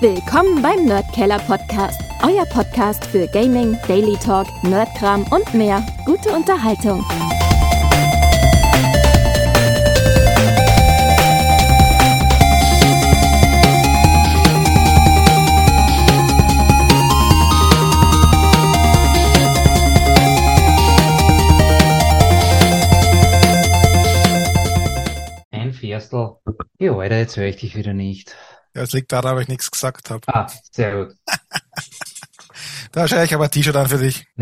Willkommen beim Nerdkeller Podcast, euer Podcast für Gaming, Daily Talk, Nerdkram und mehr. Gute Unterhaltung. Ein Vierstel. Ja, Alter, jetzt höre ich dich wieder nicht. Ja, es liegt daran, weil ich nichts gesagt habe. Ah, sehr gut. Da schaue ich aber ein T-Shirt an für dich.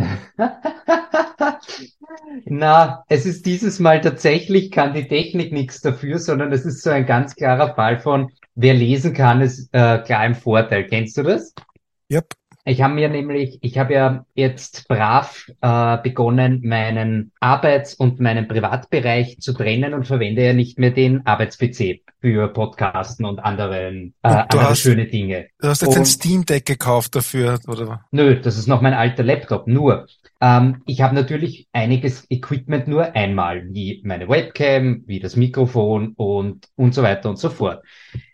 Na, es ist dieses Mal tatsächlich, kann die Technik nichts dafür, sondern es ist so ein ganz klarer Fall von, wer lesen kann, ist äh, klar im Vorteil. Kennst du das? Yep. Ich habe mir nämlich, ich habe ja jetzt brav äh, begonnen, meinen Arbeits- und meinen Privatbereich zu trennen und verwende ja nicht mehr den Arbeits-PC für Podcasten und anderen äh, Und andere hast- schöne Dinge. Du hast jetzt ein Und- Steam Deck gekauft dafür, oder? Nö, das ist noch mein alter Laptop. Nur, ähm, ich habe natürlich einiges Equipment nur einmal, wie meine Webcam, wie das Mikrofon und, und so weiter und so fort.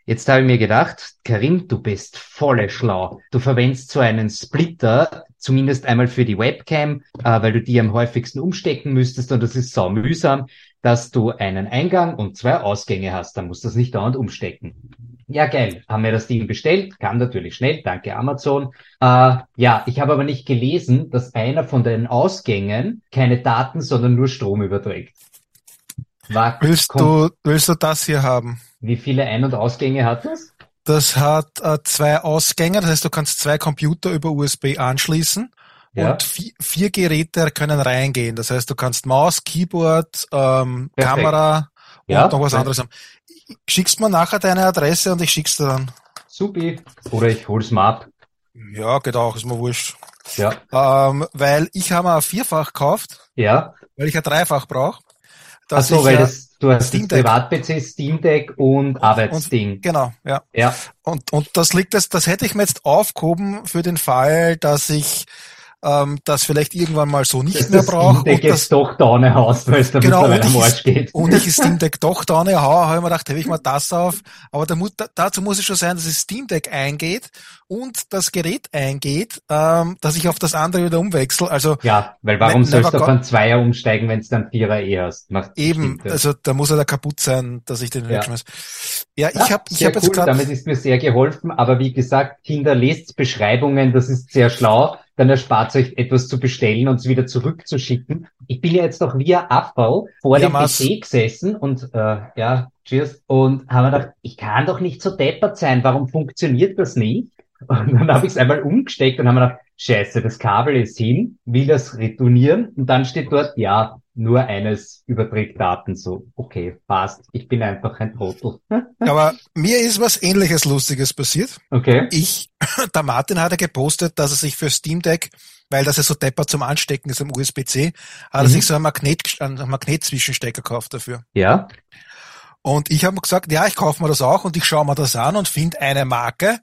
Jetzt habe ich mir gedacht, Karim, du bist volle schlau. Du verwendest so einen Splitter, zumindest einmal für die Webcam, äh, weil du die am häufigsten umstecken müsstest und das ist sau mühsam, dass du einen Eingang und zwei Ausgänge hast. Dann musst du das nicht dauernd umstecken. Ja, geil. Haben wir das Ding bestellt? Kam natürlich schnell. Danke, Amazon. Äh, ja, ich habe aber nicht gelesen, dass einer von den Ausgängen keine Daten, sondern nur Strom überträgt. War Willst du, willst du das hier haben? Wie viele Ein- und Ausgänge hat das? Das hat äh, zwei Ausgänge, das heißt, du kannst zwei Computer über USB anschließen Ja. und vi vier Geräte können reingehen. Das heißt, du kannst Maus, Keyboard, ähm, Perfekt. Kamera Ja. und noch was anderes haben. Schickst mir nachher deine Adresse und ich schick's dir dann. Supi. Oder ich hol's mal ab. Ja, geht auch, ist mir wurscht. Ja. Ähm, weil ich habe mir ein Vierfach gekauft, Ja. weil ich ein Dreifach brauche. Ach so, weil das, du hast das. Privat-PC, Steam Deck und Arbeitsding. Genau, ja. Ja. Und, und das liegt jetzt, das hätte ich mir jetzt aufgehoben für den Fall, dass ich ähm, das vielleicht irgendwann mal so nicht Dass mehr das brauche. Steam Deck Und, das, jetzt doch Daune haust, weil es da Genau, und am Arsch geht. und ich das Steam Deck doch da nicht haue, habe ich mir gedacht, hebe ich mal das auf. Aber da, da, dazu muss es schon sein, dass das Steam Deck eingeht und das Gerät eingeht, ähm, dass ich auf das andere wieder umwechsel. Also Ja, weil warum sollst du auf einen Zweier umsteigen, wenn es dann Vierer eh hast? Macht eben, stimmt, ja. also da muss er da kaputt sein, dass ich den Ja. wegschmeiß. Ja, Ja, ich habe ich sehr hab jetzt cool, gerade damit ist mir sehr geholfen, aber wie gesagt, Kinder, lest Beschreibungen, das ist sehr schlau, dann erspart euch etwas zu bestellen und es wieder zurückzuschicken. Ich bin ja jetzt noch via Abbau vor Ja, dem Mas. PC gesessen und äh, ja, cheers, und habe mir gedacht, ich kann doch nicht so deppert sein, warum funktioniert das nicht? Und dann habe ich es einmal umgesteckt und habe mir gedacht, scheiße, das Kabel ist hin, will das retournieren und dann steht dort, ja, nur eines überträgt Daten, so, okay, passt, ich bin einfach ein Trottel. aber mir ist was ähnliches Lustiges passiert. Okay. Ich, der Martin hat ja gepostet, dass er sich für Steam Deck, weil das ja so deppert zum Anstecken ist am USB-C, hat er Mhm. sich so einen Magnet, einen Magnetzwischenstecker gekauft dafür. Ja. Und ich habe gesagt, ja, ich kaufe mir das auch und ich schaue mir das an und finde eine Marke.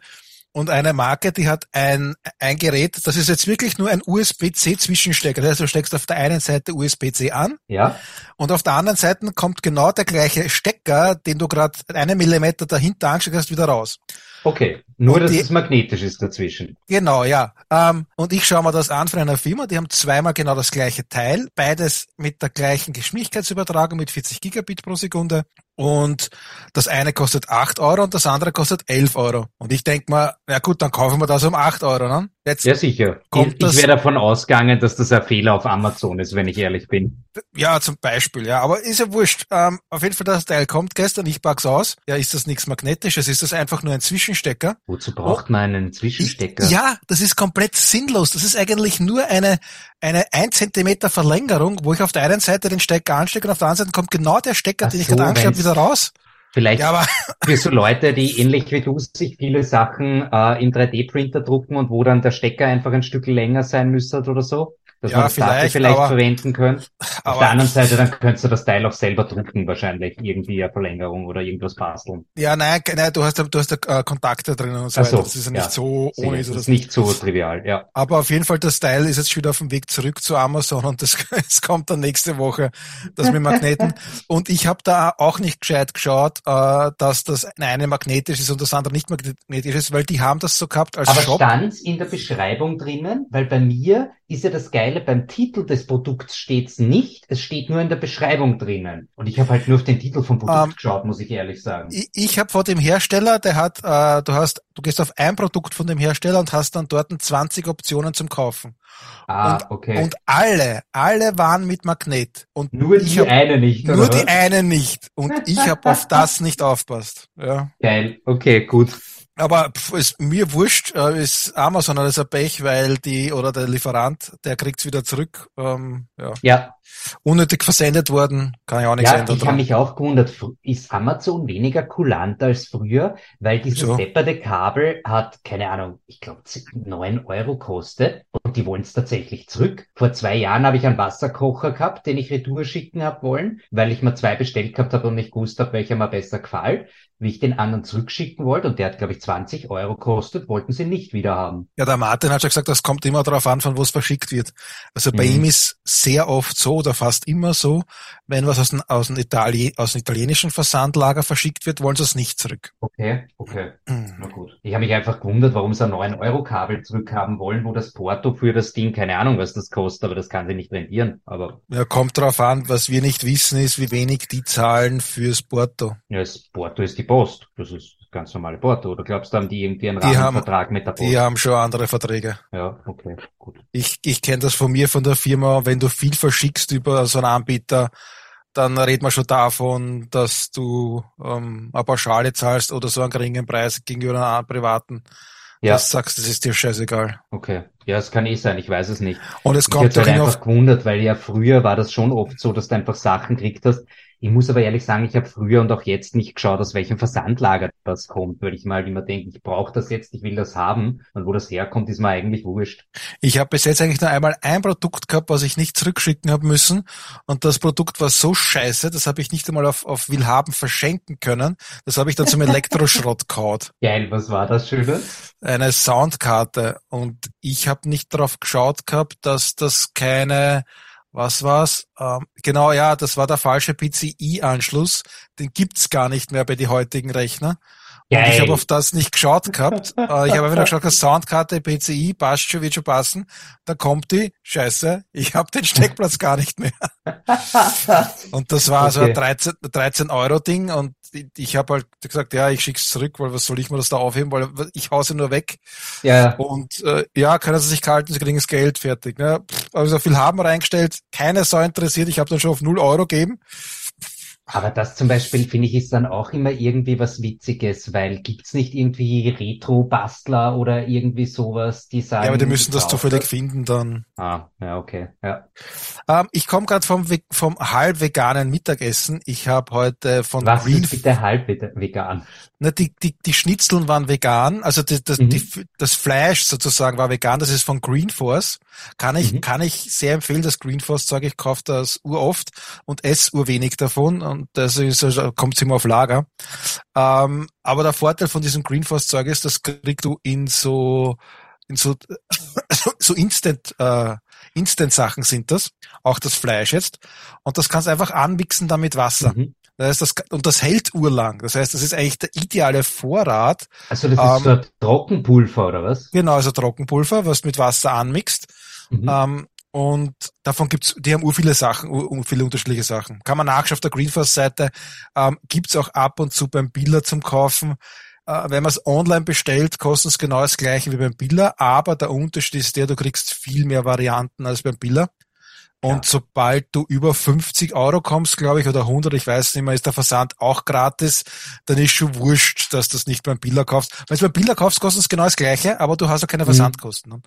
Und eine Marke, die hat ein, ein Gerät, das ist jetzt wirklich nur ein USB-C-Zwischenstecker. Das heißt, du steckst auf der einen Seite USB-C an Ja. und auf der anderen Seite kommt genau der gleiche Stecker, den du gerade einen Millimeter dahinter angesteckt hast, wieder raus. Okay. Nur, Und dass die- es magnetisch ist dazwischen. Genau, ja. Ähm, und ich schaue mir das an von einer Firma, die haben zweimal genau das gleiche Teil, beides mit der gleichen Geschwindigkeitsübertragung mit 40 Gigabit pro Sekunde. Und das eine kostet 8 Euro und das andere kostet 11 Euro. Und ich denk mal, ja gut, dann kaufen wir das um 8 Euro. Ne? Jetzt, Ja, sicher. Kommt ich ich wäre davon ausgegangen, dass das ein Fehler auf Amazon ist, wenn ich ehrlich bin. ja, zum Beispiel, ja. Aber ist ja wurscht. Ähm, auf jeden Fall, das Teil kommt gestern, ich pack's aus. Ja, ist das nichts Magnetisches? Ist das einfach nur ein Zwischenstecker? Wozu braucht man einen Zwischenstecker? Ich, ja, das ist komplett sinnlos. Das ist eigentlich nur eine, eine 1 Zentimeter Verlängerung, wo ich auf der einen Seite den Stecker anstecke und auf der anderen Seite kommt genau der Stecker, Ach den ich so, gerade angeschaut habe, wieder raus. Vielleicht Ja, aber für so Leute, die ähnlich wie du sich viele Sachen äh, im 3D-Printer drucken und wo dann der Stecker einfach ein Stück länger sein müsste oder so. Dass Ja, man das vielleicht, vielleicht aber- verwenden könnte. Auf Aber der anderen Seite, dann könntest du das Teil auch selber drucken, wahrscheinlich. Irgendwie eine Verlängerung oder irgendwas basteln. ja, nein, nein, du hast, ja- du hast ja äh, Kontakte drinnen und so Ach weiter. so, Das ist ja ja. nicht so Sicher, ohne das ist nicht so trivial, ja. Aber auf jeden Fall, das Teil ist jetzt schon wieder auf dem Weg zurück zu Amazon und das, es kommt dann nächste Woche, das mit Magneten. Und ich habe da auch nicht gescheit geschaut, äh, dass das eine magnetisch ist und das andere nicht magnetisch ist, weil die haben das so gehabt als Aber Shop. stand's in der Beschreibung drinnen? Weil bei mir ist ja das Geile, beim Titel des Produkts steht's nicht, es steht nur in der Beschreibung drinnen. Und ich habe halt nur auf den Titel vom Produkt Ähm, geschaut, muss ich ehrlich sagen. Ich, ich habe vor dem Hersteller, der hat, äh, du hast, du gehst auf ein Produkt von dem Hersteller und hast dann dort 20 Optionen zum Kaufen. ah, und- okay. Und alle, alle waren mit Magnet. Und nur die hab, eine nicht, nur oder die eine nicht. Und ich habe auf das nicht aufpasst. Ja. Geil, okay, gut. Aber pf, ist mir wurscht, äh, ist Amazon alles ein Pech, weil die oder der Lieferant, der kriegt's wieder zurück. Ähm, ja. Ja, Unnötig versendet worden, kann ja auch nichts ja, ändern. ich habe mich auch gewundert, ist Amazon weniger kulant als früher? Weil dieses Wieso? depperte Kabel hat, keine Ahnung, ich glaube 9 Euro kostet und die wollen es tatsächlich zurück. Vor zwei Jahren habe ich einen Wasserkocher gehabt, den ich retour schicken habe wollen, weil ich mir zwei bestellt gehabt habe und nicht gewusst habe, welcher mir besser gefällt. Wie ich den anderen zurückschicken wollte und der hat, glaube ich, 20 Euro kostet, wollten sie nicht wieder haben. Ja, der Martin hat schon gesagt, das kommt immer darauf an, von wo es verschickt wird. Also bei Mhm. ihm ist sehr oft so oder fast immer so, wenn was aus dem, aus dem, Itali aus dem italienischen Versandlager verschickt wird, wollen sie es nicht zurück. Okay, okay. Na Mhm. gut. Ich habe mich einfach gewundert, warum sie ein 9-Euro-Kabel zurückhaben wollen, wo das Porto für das Ding, keine Ahnung, was das kostet, aber das kann sie nicht rentieren. Aber Ja, kommt darauf an, was wir nicht wissen, ist, wie wenig die zahlen fürs Porto. ja, das Porto ist die Post. Das ist ganz normale Porto. Oder glaubst du, haben die irgendwie einen Die haben- Rahmenvertrag mit der Post? Die haben schon andere Verträge. Ja, okay, gut. Ich, ich kenne das von mir, von der Firma, wenn du viel verschickst über so einen Anbieter, dann redet man schon davon, dass du ähm, eine Pauschale zahlst oder so einen geringen Preis gegenüber einem privaten. Ja, Das sagst, das ist dir scheißegal. okay. Ja, es kann eh sein, ich weiß es nicht. Und es Ich kommt doch halt einfach gewundert, weil ja früher war das schon oft so, dass du einfach Sachen gekriegt hast. Ich muss aber ehrlich sagen, ich habe früher und auch jetzt nicht geschaut, aus welchem Versandlager das kommt, weil ich mal immer denke, ich brauche das jetzt, ich will das haben. Und wo das herkommt, ist mir eigentlich wurscht. ich habe bis jetzt eigentlich nur einmal ein Produkt gehabt, was ich nicht zurückschicken habe müssen. Und das Produkt war so scheiße, das habe ich nicht einmal auf, auf Willhaben verschenken können. Das habe ich dann zum Elektroschrott gehaut. Geil, was war das Schönes? eine Soundkarte und ich habe nicht darauf geschaut gehabt, dass das keine, was war's? Ähm, genau, ja, das war der falsche PCI-Anschluss. Den gibt's gar nicht mehr bei die heutigen Rechner. Und ich habe auf das nicht geschaut gehabt. Äh, ich habe einfach geschaut, Soundkarte, PCI, passt schon, wird schon passen. Da kommt die, scheiße, ich habe den Steckplatz gar nicht mehr. Und das war so ein Okay. 13, 13 Euro Ding und ich, habe halt gesagt, ja, ich schick's zurück, weil was soll ich mir das da aufheben, weil ich hause nur weg. Ja, Und äh, ja, können sie sich kalten, sie kriegen das Geld fertig. Ne? Pff, Also so viel haben wir reingestellt, keiner so interessiert, ich habe dann schon auf null Euro gegeben. Aber das zum Beispiel finde ich ist dann auch immer irgendwie was Witziges, weil gibt's nicht irgendwie Retro-Bastler oder irgendwie sowas, die sagen. Ja, aber die müssen das zufällig finden dann. Ah, ja, okay, ja. Ähm, ich komme gerade vom, vom halb veganen Mittagessen. Ich habe heute von Was Green, ist bitte halb vegan? ne, die, die, die Schnitzeln waren vegan, also das, das, Mhm. die, das Fleisch sozusagen war vegan, das ist von Green Force. Kann ich, Mhm. kann ich sehr empfehlen, das Green Force Zeug, ich kaufe das uroft und esse urwenig davon und das ist, also, kommt immer auf Lager. Ähm, aber der Vorteil von diesem Green Force Zeug ist, das kriegst du in so, in so, so, Instant, äh, Instant Sachen sind das. Auch das Fleisch jetzt. Und das kannst du einfach anmixen dann mit Wasser. Mhm. Das heißt, das, und das hält urlang. Das heißt, das ist eigentlich der ideale Vorrat. Also das Ähm, ist so ein Trockenpulver oder was? Genau, also Trockenpulver, was mit Wasser anmixt. Mhm. Ähm, und davon gibt's, die haben ur viele Sachen, ur, viele unterschiedliche Sachen. Kann man nachschauen auf der Greenforce-Seite. Ähm, gibt's auch ab und zu beim Biller zum Kaufen. Äh, wenn man es online bestellt, kostet es genau das gleiche wie beim Biller, aber der Unterschied ist der, du kriegst viel mehr Varianten als beim Biller. Und Ja. sobald du über 50 Euro kommst, glaube ich, oder 100, ich weiß nicht mehr, ist der Versand auch gratis, dann ist schon wurscht, dass du das nicht beim Biller kaufst. Wenn du beim Biller kaufst, kostet es genau das gleiche, aber du hast auch keine Mhm. Versandkosten. ne?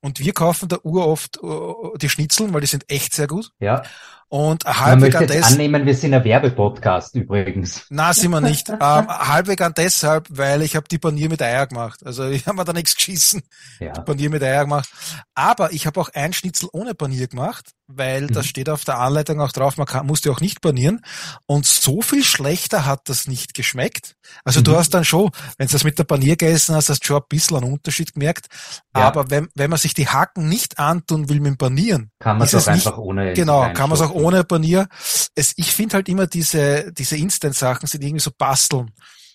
Und wir kaufen da uroft äh, die Schnitzeln, weil die sind echt sehr gut. Ja. Und möchte an das, annehmen, wir sind ein Werbepodcast übrigens. na, sind wir nicht. ähm, halbwegs an deshalb, weil ich habe die Panier mit Eier gemacht. Also ich habe mir da nichts geschissen. Ja. Panier mit Eier gemacht. Aber ich habe auch ein Schnitzel ohne Panier gemacht, weil das Mhm. steht auf der Anleitung auch drauf, man kann, muss die auch nicht panieren. Und so viel schlechter hat das nicht geschmeckt. Also du Mhm. hast dann schon, wenn du das mit der Panier gegessen hast, hast du schon ein bisschen einen Unterschied gemerkt. Ja. Aber wenn, wenn man sich die Hacken nicht antun will mit dem Panieren, Kann man es auch es nicht- einfach ohne. Genau, kann man es auch reinstopfen. Ohne Panier. Es, ich finde halt immer diese, diese Instant-Sachen sind irgendwie so basteln.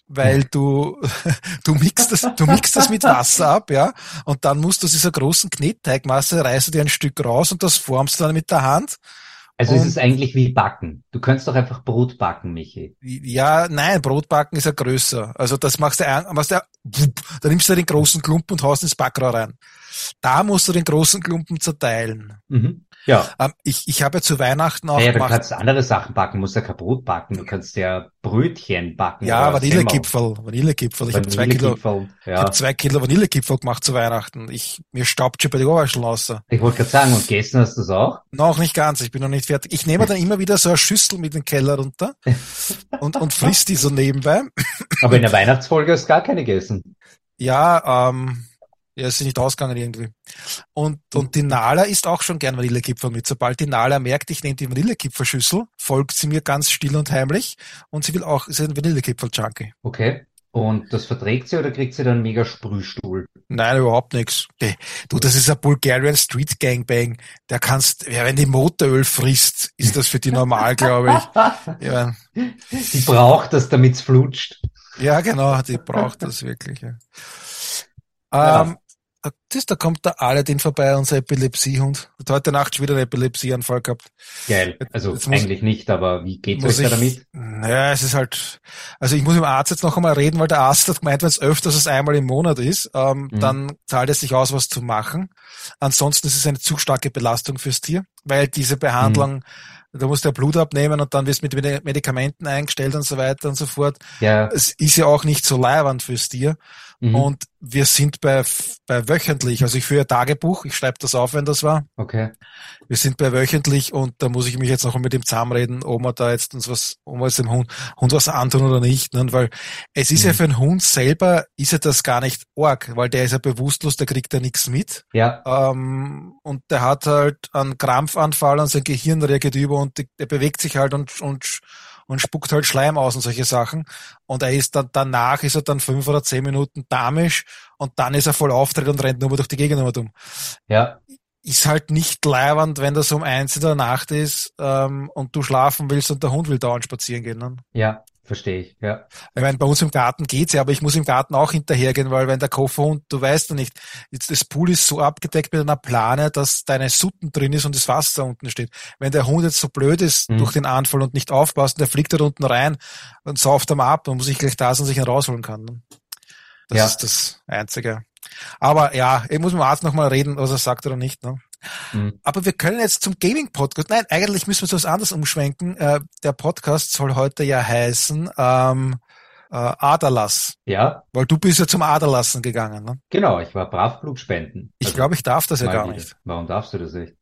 Weil du, du mixt das, du mixt das mit Wasser ab, ja, und dann musst du aus dieser großen Knetteigmasse reißt du dir ein Stück raus und das formst du dann mit der Hand. Also es Und- ist eigentlich wie Backen. Du könntest doch einfach Brot backen, Michi. Ja, nein, Brotbacken ist ja größer. Also das machst du, ein- machst du, da nimmst du den großen Klumpen und haust ins Backrohr rein. Da musst du den großen Klumpen zerteilen. Mhm. Ja. Ähm, ich, ich habe ja zu Weihnachten auch Naja, du kannst andere Sachen backen, musst ja kein Brot backen, du kannst ja Brötchen backen. ja, Vanillekipferl, Vanillekipferl. Ich habe zwei Kilo. Ich Ja. habe zwei Kilo Vanillekipferl gemacht zu Weihnachten. Ich, mir staubt schon bei den Ohrwascheln raus. Ich wollte gerade sagen, und gegessen hast du es auch? Noch nicht ganz, ich bin noch nicht fertig. Ich nehme dann immer wieder so eine Schüssel mit den Keller runter und, und frisst die so nebenbei. Aber in der Weihnachtsfolge hast du gar keine gegessen. Ja, ähm, ja, ist sie nicht ausgegangen irgendwie. Und, und die Nala isst auch schon gern Vanillekipferl mit. Sobald die Nala merkt, ich nehme die Vanillekipferschüssel, folgt sie mir ganz still und heimlich und sie will auch, sie ist ein Vanillekipferl-Junkie. Okay. Und das verträgt sie oder kriegt sie dann mega Sprühstuhl? Nein, überhaupt nichts. Du, das ist ein Bulgarian Street Gangbang. Der kannst, ja, wenn die Motoröl frisst, ist das für die normal, glaube ich. Ja, Sie braucht das, damit's flutscht. ja, genau, die braucht das wirklich. Ja. Ja. Ähm, das, da kommt der Aladdin vorbei, unser Epilepsiehund. Hat heute Nacht schon wieder einen Epilepsieanfall gehabt. Geil. Also muss- eigentlich nicht, aber wie geht's euch da damit? Naja, es ist halt, also ich muss mit dem Arzt jetzt noch einmal reden, weil der Arzt hat gemeint, wenn es öfters als einmal im Monat ist, ähm, Mhm. dann zahlt es sich aus, was zu machen. Ansonsten ist es eine zu starke Belastung fürs Tier, weil diese Behandlung, Mhm. da musst du ja Blut abnehmen und dann wirst du mit Medi- Medikamenten eingestellt und so weiter und so fort. Ja. Es ist ja auch nicht so leiwand fürs Tier. Mhm. Und wir sind bei, bei wöchentlich, also ich führe ein Tagebuch, ich schreibe das auf, wenn das war. Okay. Wir sind bei wöchentlich und da muss ich mich jetzt noch mit dem zusammenreden, ob wir da jetzt uns was, ob wir jetzt dem Hund, Hund was antun oder nicht. Ne? Weil es ist ja Mhm. für einen Hund selber, ist ja das gar nicht arg, weil der ist ja bewusstlos, der kriegt ja nichts mit. Ja. Ähm, und der hat halt einen Krampfanfall und sein Gehirn reagiert über und der bewegt sich halt und, und, und spuckt halt Schleim aus und solche Sachen. Und er ist dann, danach ist er dann fünf oder zehn Minuten damisch und dann ist er voll auftritt und rennt nur mal durch die Gegend dumm Ja. ist halt nicht leiwand, wenn das um eins in der Nacht ist ähm, und du schlafen willst und der Hund will dauernd spazieren gehen. Ne? Ja. Verstehe ich. Ja. Ich meine, bei uns im Garten geht's ja, aber ich muss im Garten auch hinterhergehen, weil wenn der Kofferhund, du weißt ja nicht, jetzt das Pool ist so abgedeckt mit einer Plane, dass deine Sutten drin ist und das Wasser unten steht. Wenn der Hund jetzt so blöd ist Mhm. durch den Anfall und nicht aufpasst, der fliegt da unten rein und sauft am ab, dann muss ich gleich da sein, dass ich ihn rausholen kann. Ne? Das Ja. ist das Einzige. Aber ja, ich muss mit dem Arzt nochmal reden, was er sagt oder nicht. Ne? Mhm. Aber wir können jetzt zum Gaming-Podcast. Nein, eigentlich müssen wir zu was anderes umschwenken. Äh, der Podcast soll heute ja heißen ähm, äh, Aderlass. Ja. Weil du bist ja zum Aderlassen gegangen. Ne? Genau. Ich war brav Blut spenden. Ich Also, glaube, ich darf das ja gar wieder. nicht. Warum darfst du das nicht?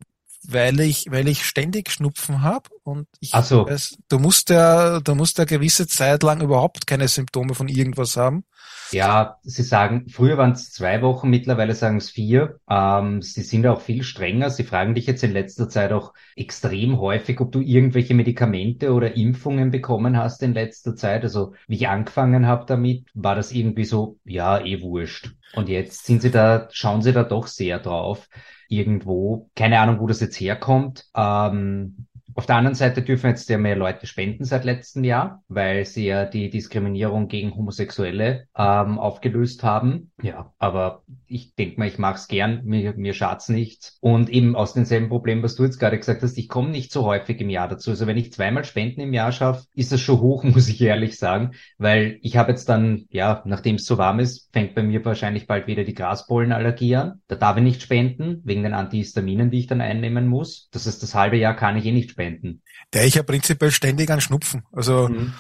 Weil ich, weil ich ständig Schnupfen habe und ich Ach so. weiß, du musst ja, du musst ja gewisse Zeit lang überhaupt keine Symptome von irgendwas haben. Ja, Sie sagen, früher waren es zwei Wochen, mittlerweile sagen es vier. Ähm, sie sind auch viel strenger. Sie fragen dich jetzt in letzter Zeit auch extrem häufig, ob du irgendwelche Medikamente oder Impfungen bekommen hast in letzter Zeit. Also wie ich angefangen habe damit, war das irgendwie so, ja, eh wurscht. Und jetzt sind sie da, schauen sie da doch sehr drauf. Irgendwo, keine Ahnung, wo das jetzt herkommt. Ähm, auf der anderen Seite dürfen jetzt ja mehr Leute spenden seit letztem Jahr, weil sie ja die Diskriminierung gegen Homosexuelle ähm, aufgelöst haben. Ja, aber ich denke mal, ich mache es gern, mir, mir schad's nichts. Und eben aus demselben Problem, was du jetzt gerade gesagt hast, ich komme nicht so häufig im Jahr dazu. Also wenn ich zweimal Spenden im Jahr schaffe, ist das schon hoch, muss ich ehrlich sagen, weil ich habe jetzt dann, ja, nachdem es so warm ist, fängt bei mir wahrscheinlich bald wieder die Graspollenallergie an. Da darf ich nicht spenden, wegen den Antihistaminen, die ich dann einnehmen muss. Das heißt, das halbe Jahr kann ich eh nicht spenden. Der ich ja prinzipiell ständig an Schnupfen. Also Mhm.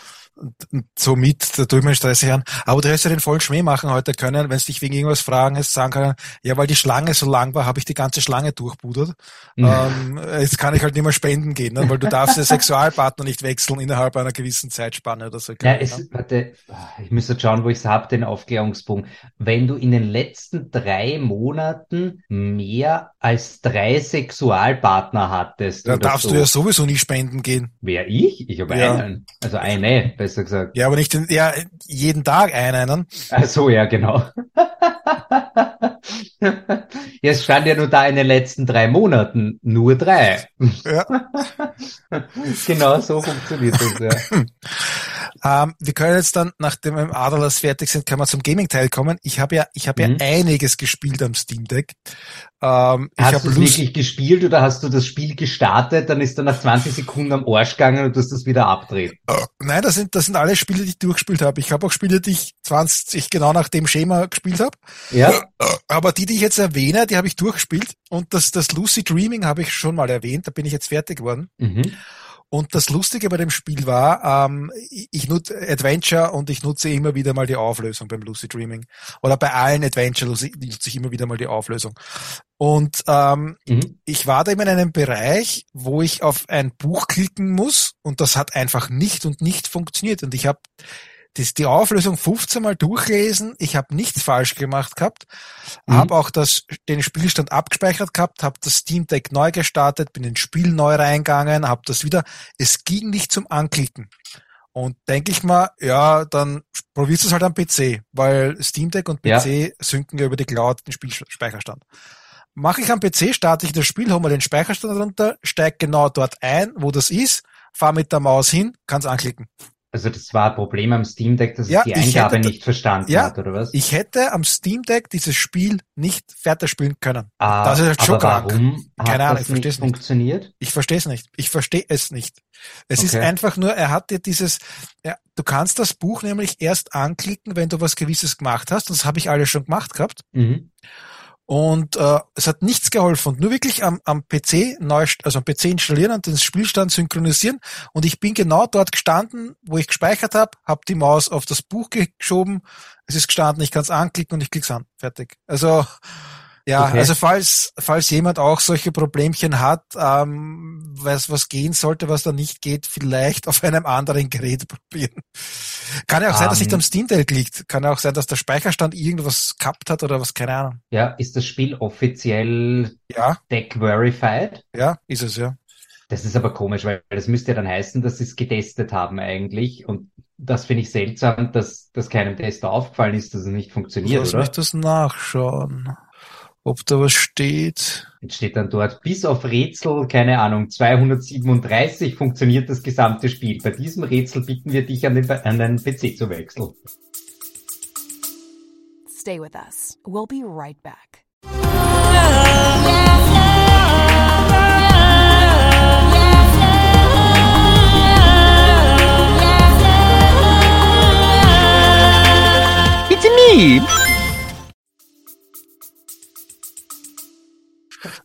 So mit, da tue ich mir stressig an. Aber du hättest ja den vollen Schmäh machen heute können, wenn sie dich wegen irgendwas fragen, hättest sagen können, ja, weil die Schlange so lang war, habe ich die ganze Schlange durchbudert. Mhm. Ähm, jetzt kann ich halt nicht mehr spenden gehen, ne? weil du darfst den Sexualpartner nicht wechseln innerhalb einer gewissen Zeitspanne oder so. Ja, es, warte, ich müsste schauen, wo ich es habe, den Aufklärungspunkt. Wenn du in den letzten drei Monaten mehr als drei Sexualpartner hattest. Dann darfst so. du ja sowieso nicht spenden gehen. Wer ich? Ich habe ja. einen. Also eine, besser gesagt. Ja, aber nicht den, ja, jeden Tag einen. Ach so, ja, genau. es stand ja nur da in den letzten drei Monaten. Nur drei. Ja. genau so funktioniert das, ja. Ähm, wir können jetzt dann, nachdem wir im Adalers fertig sind, können wir zum Gaming-Teil kommen. Ich habe ja, ich habe mhm. ja einiges gespielt am Steam Deck. Ähm, hast du es wirklich gespielt oder hast du das Spiel gestartet, dann ist er nach 20 Sekunden am Arsch gegangen und du hast das wieder abdreht? Äh, nein, das sind, das sind alle Spiele, die ich durchgespielt habe. Ich habe auch Spiele, die ich 20 genau nach dem Schema gespielt habe. Ja. Äh, aber die, die ich jetzt erwähne, die habe ich durchgespielt. Und das, das Lucid Dreaming habe ich schon mal erwähnt. Da bin ich jetzt fertig geworden. Mhm. Und das Lustige bei dem Spiel war, ähm, ich nutze Adventure und ich nutze immer wieder mal die Auflösung beim Lucid Dreaming. Oder bei allen Adventure nutze ich immer wieder mal die Auflösung. Und ähm, mhm. ich war da immer in einem Bereich, wo ich auf ein Buch klicken muss und das hat einfach nicht und nicht funktioniert. Und ich habe das, die Auflösung 15 Mal durchlesen. Ich habe nichts falsch gemacht gehabt. Mhm. Habe auch das, den Spielstand abgespeichert gehabt, habe das Steam Deck neu gestartet, bin ins Spiel neu reingegangen, habe das wieder. Es ging nicht zum Anklicken. Und denke ich mal, ja, dann probierst du es halt am PC, weil Steam Deck und PC ja. synken ja über die Cloud den Spielspeicherstand. Mache ich am PC, starte ich das Spiel, hole mal den Speicherstand runter, steige genau dort ein, wo das ist, fahre mit der Maus hin, kann es anklicken. Also das war ein Problem am Steam Deck, dass ja, es die Eingabe hätte, nicht verstanden ja, hat, oder was? Ich hätte am Steam Deck dieses Spiel nicht fertig spielen können. Ah, das ist halt schon krank. Warum Keine Ahnung, ich verstehe es nicht. Funktioniert? Ich verstehe es nicht. Ich verstehe es nicht. Es okay. ist einfach nur, er hat dir dieses, ja, du kannst das Buch nämlich erst anklicken, wenn du was Gewisses gemacht hast. Und das habe ich alles schon gemacht gehabt. Mhm. Und äh, es hat nichts geholfen. Nur wirklich am, am PC neu, also am PC installieren und den Spielstand synchronisieren. Und ich bin genau dort gestanden, wo ich gespeichert habe, habe die Maus auf das Buch geschoben, es ist gestanden, ich kann es anklicken und ich klicke an. Fertig. Also ja, okay. also falls, falls jemand auch solche Problemchen hat, ähm, was, was gehen sollte, was da nicht geht, vielleicht auf einem anderen Gerät probieren. Kann ja auch um, sein, dass nicht ähm. am Steam Deck liegt. Kann ja auch sein, dass der Speicherstand irgendwas gehabt hat oder was, keine Ahnung. Ja, ist das Spiel offiziell ja. Deck verified? Ja, ist es, ja. Das ist aber komisch, weil das müsste ja dann heißen, dass sie es getestet haben eigentlich. Und das finde ich seltsam, dass, dass keinem Tester aufgefallen ist, dass es nicht funktioniert, Lass oder? mich das nachschauen ob da was steht. Jetzt steht dann dort, bis auf Rätsel, keine Ahnung, 237 funktioniert das gesamte Spiel. Bei diesem Rätsel bitten wir dich an den, an den PC zu wechseln. Stay with us. We'll be right back. It's me,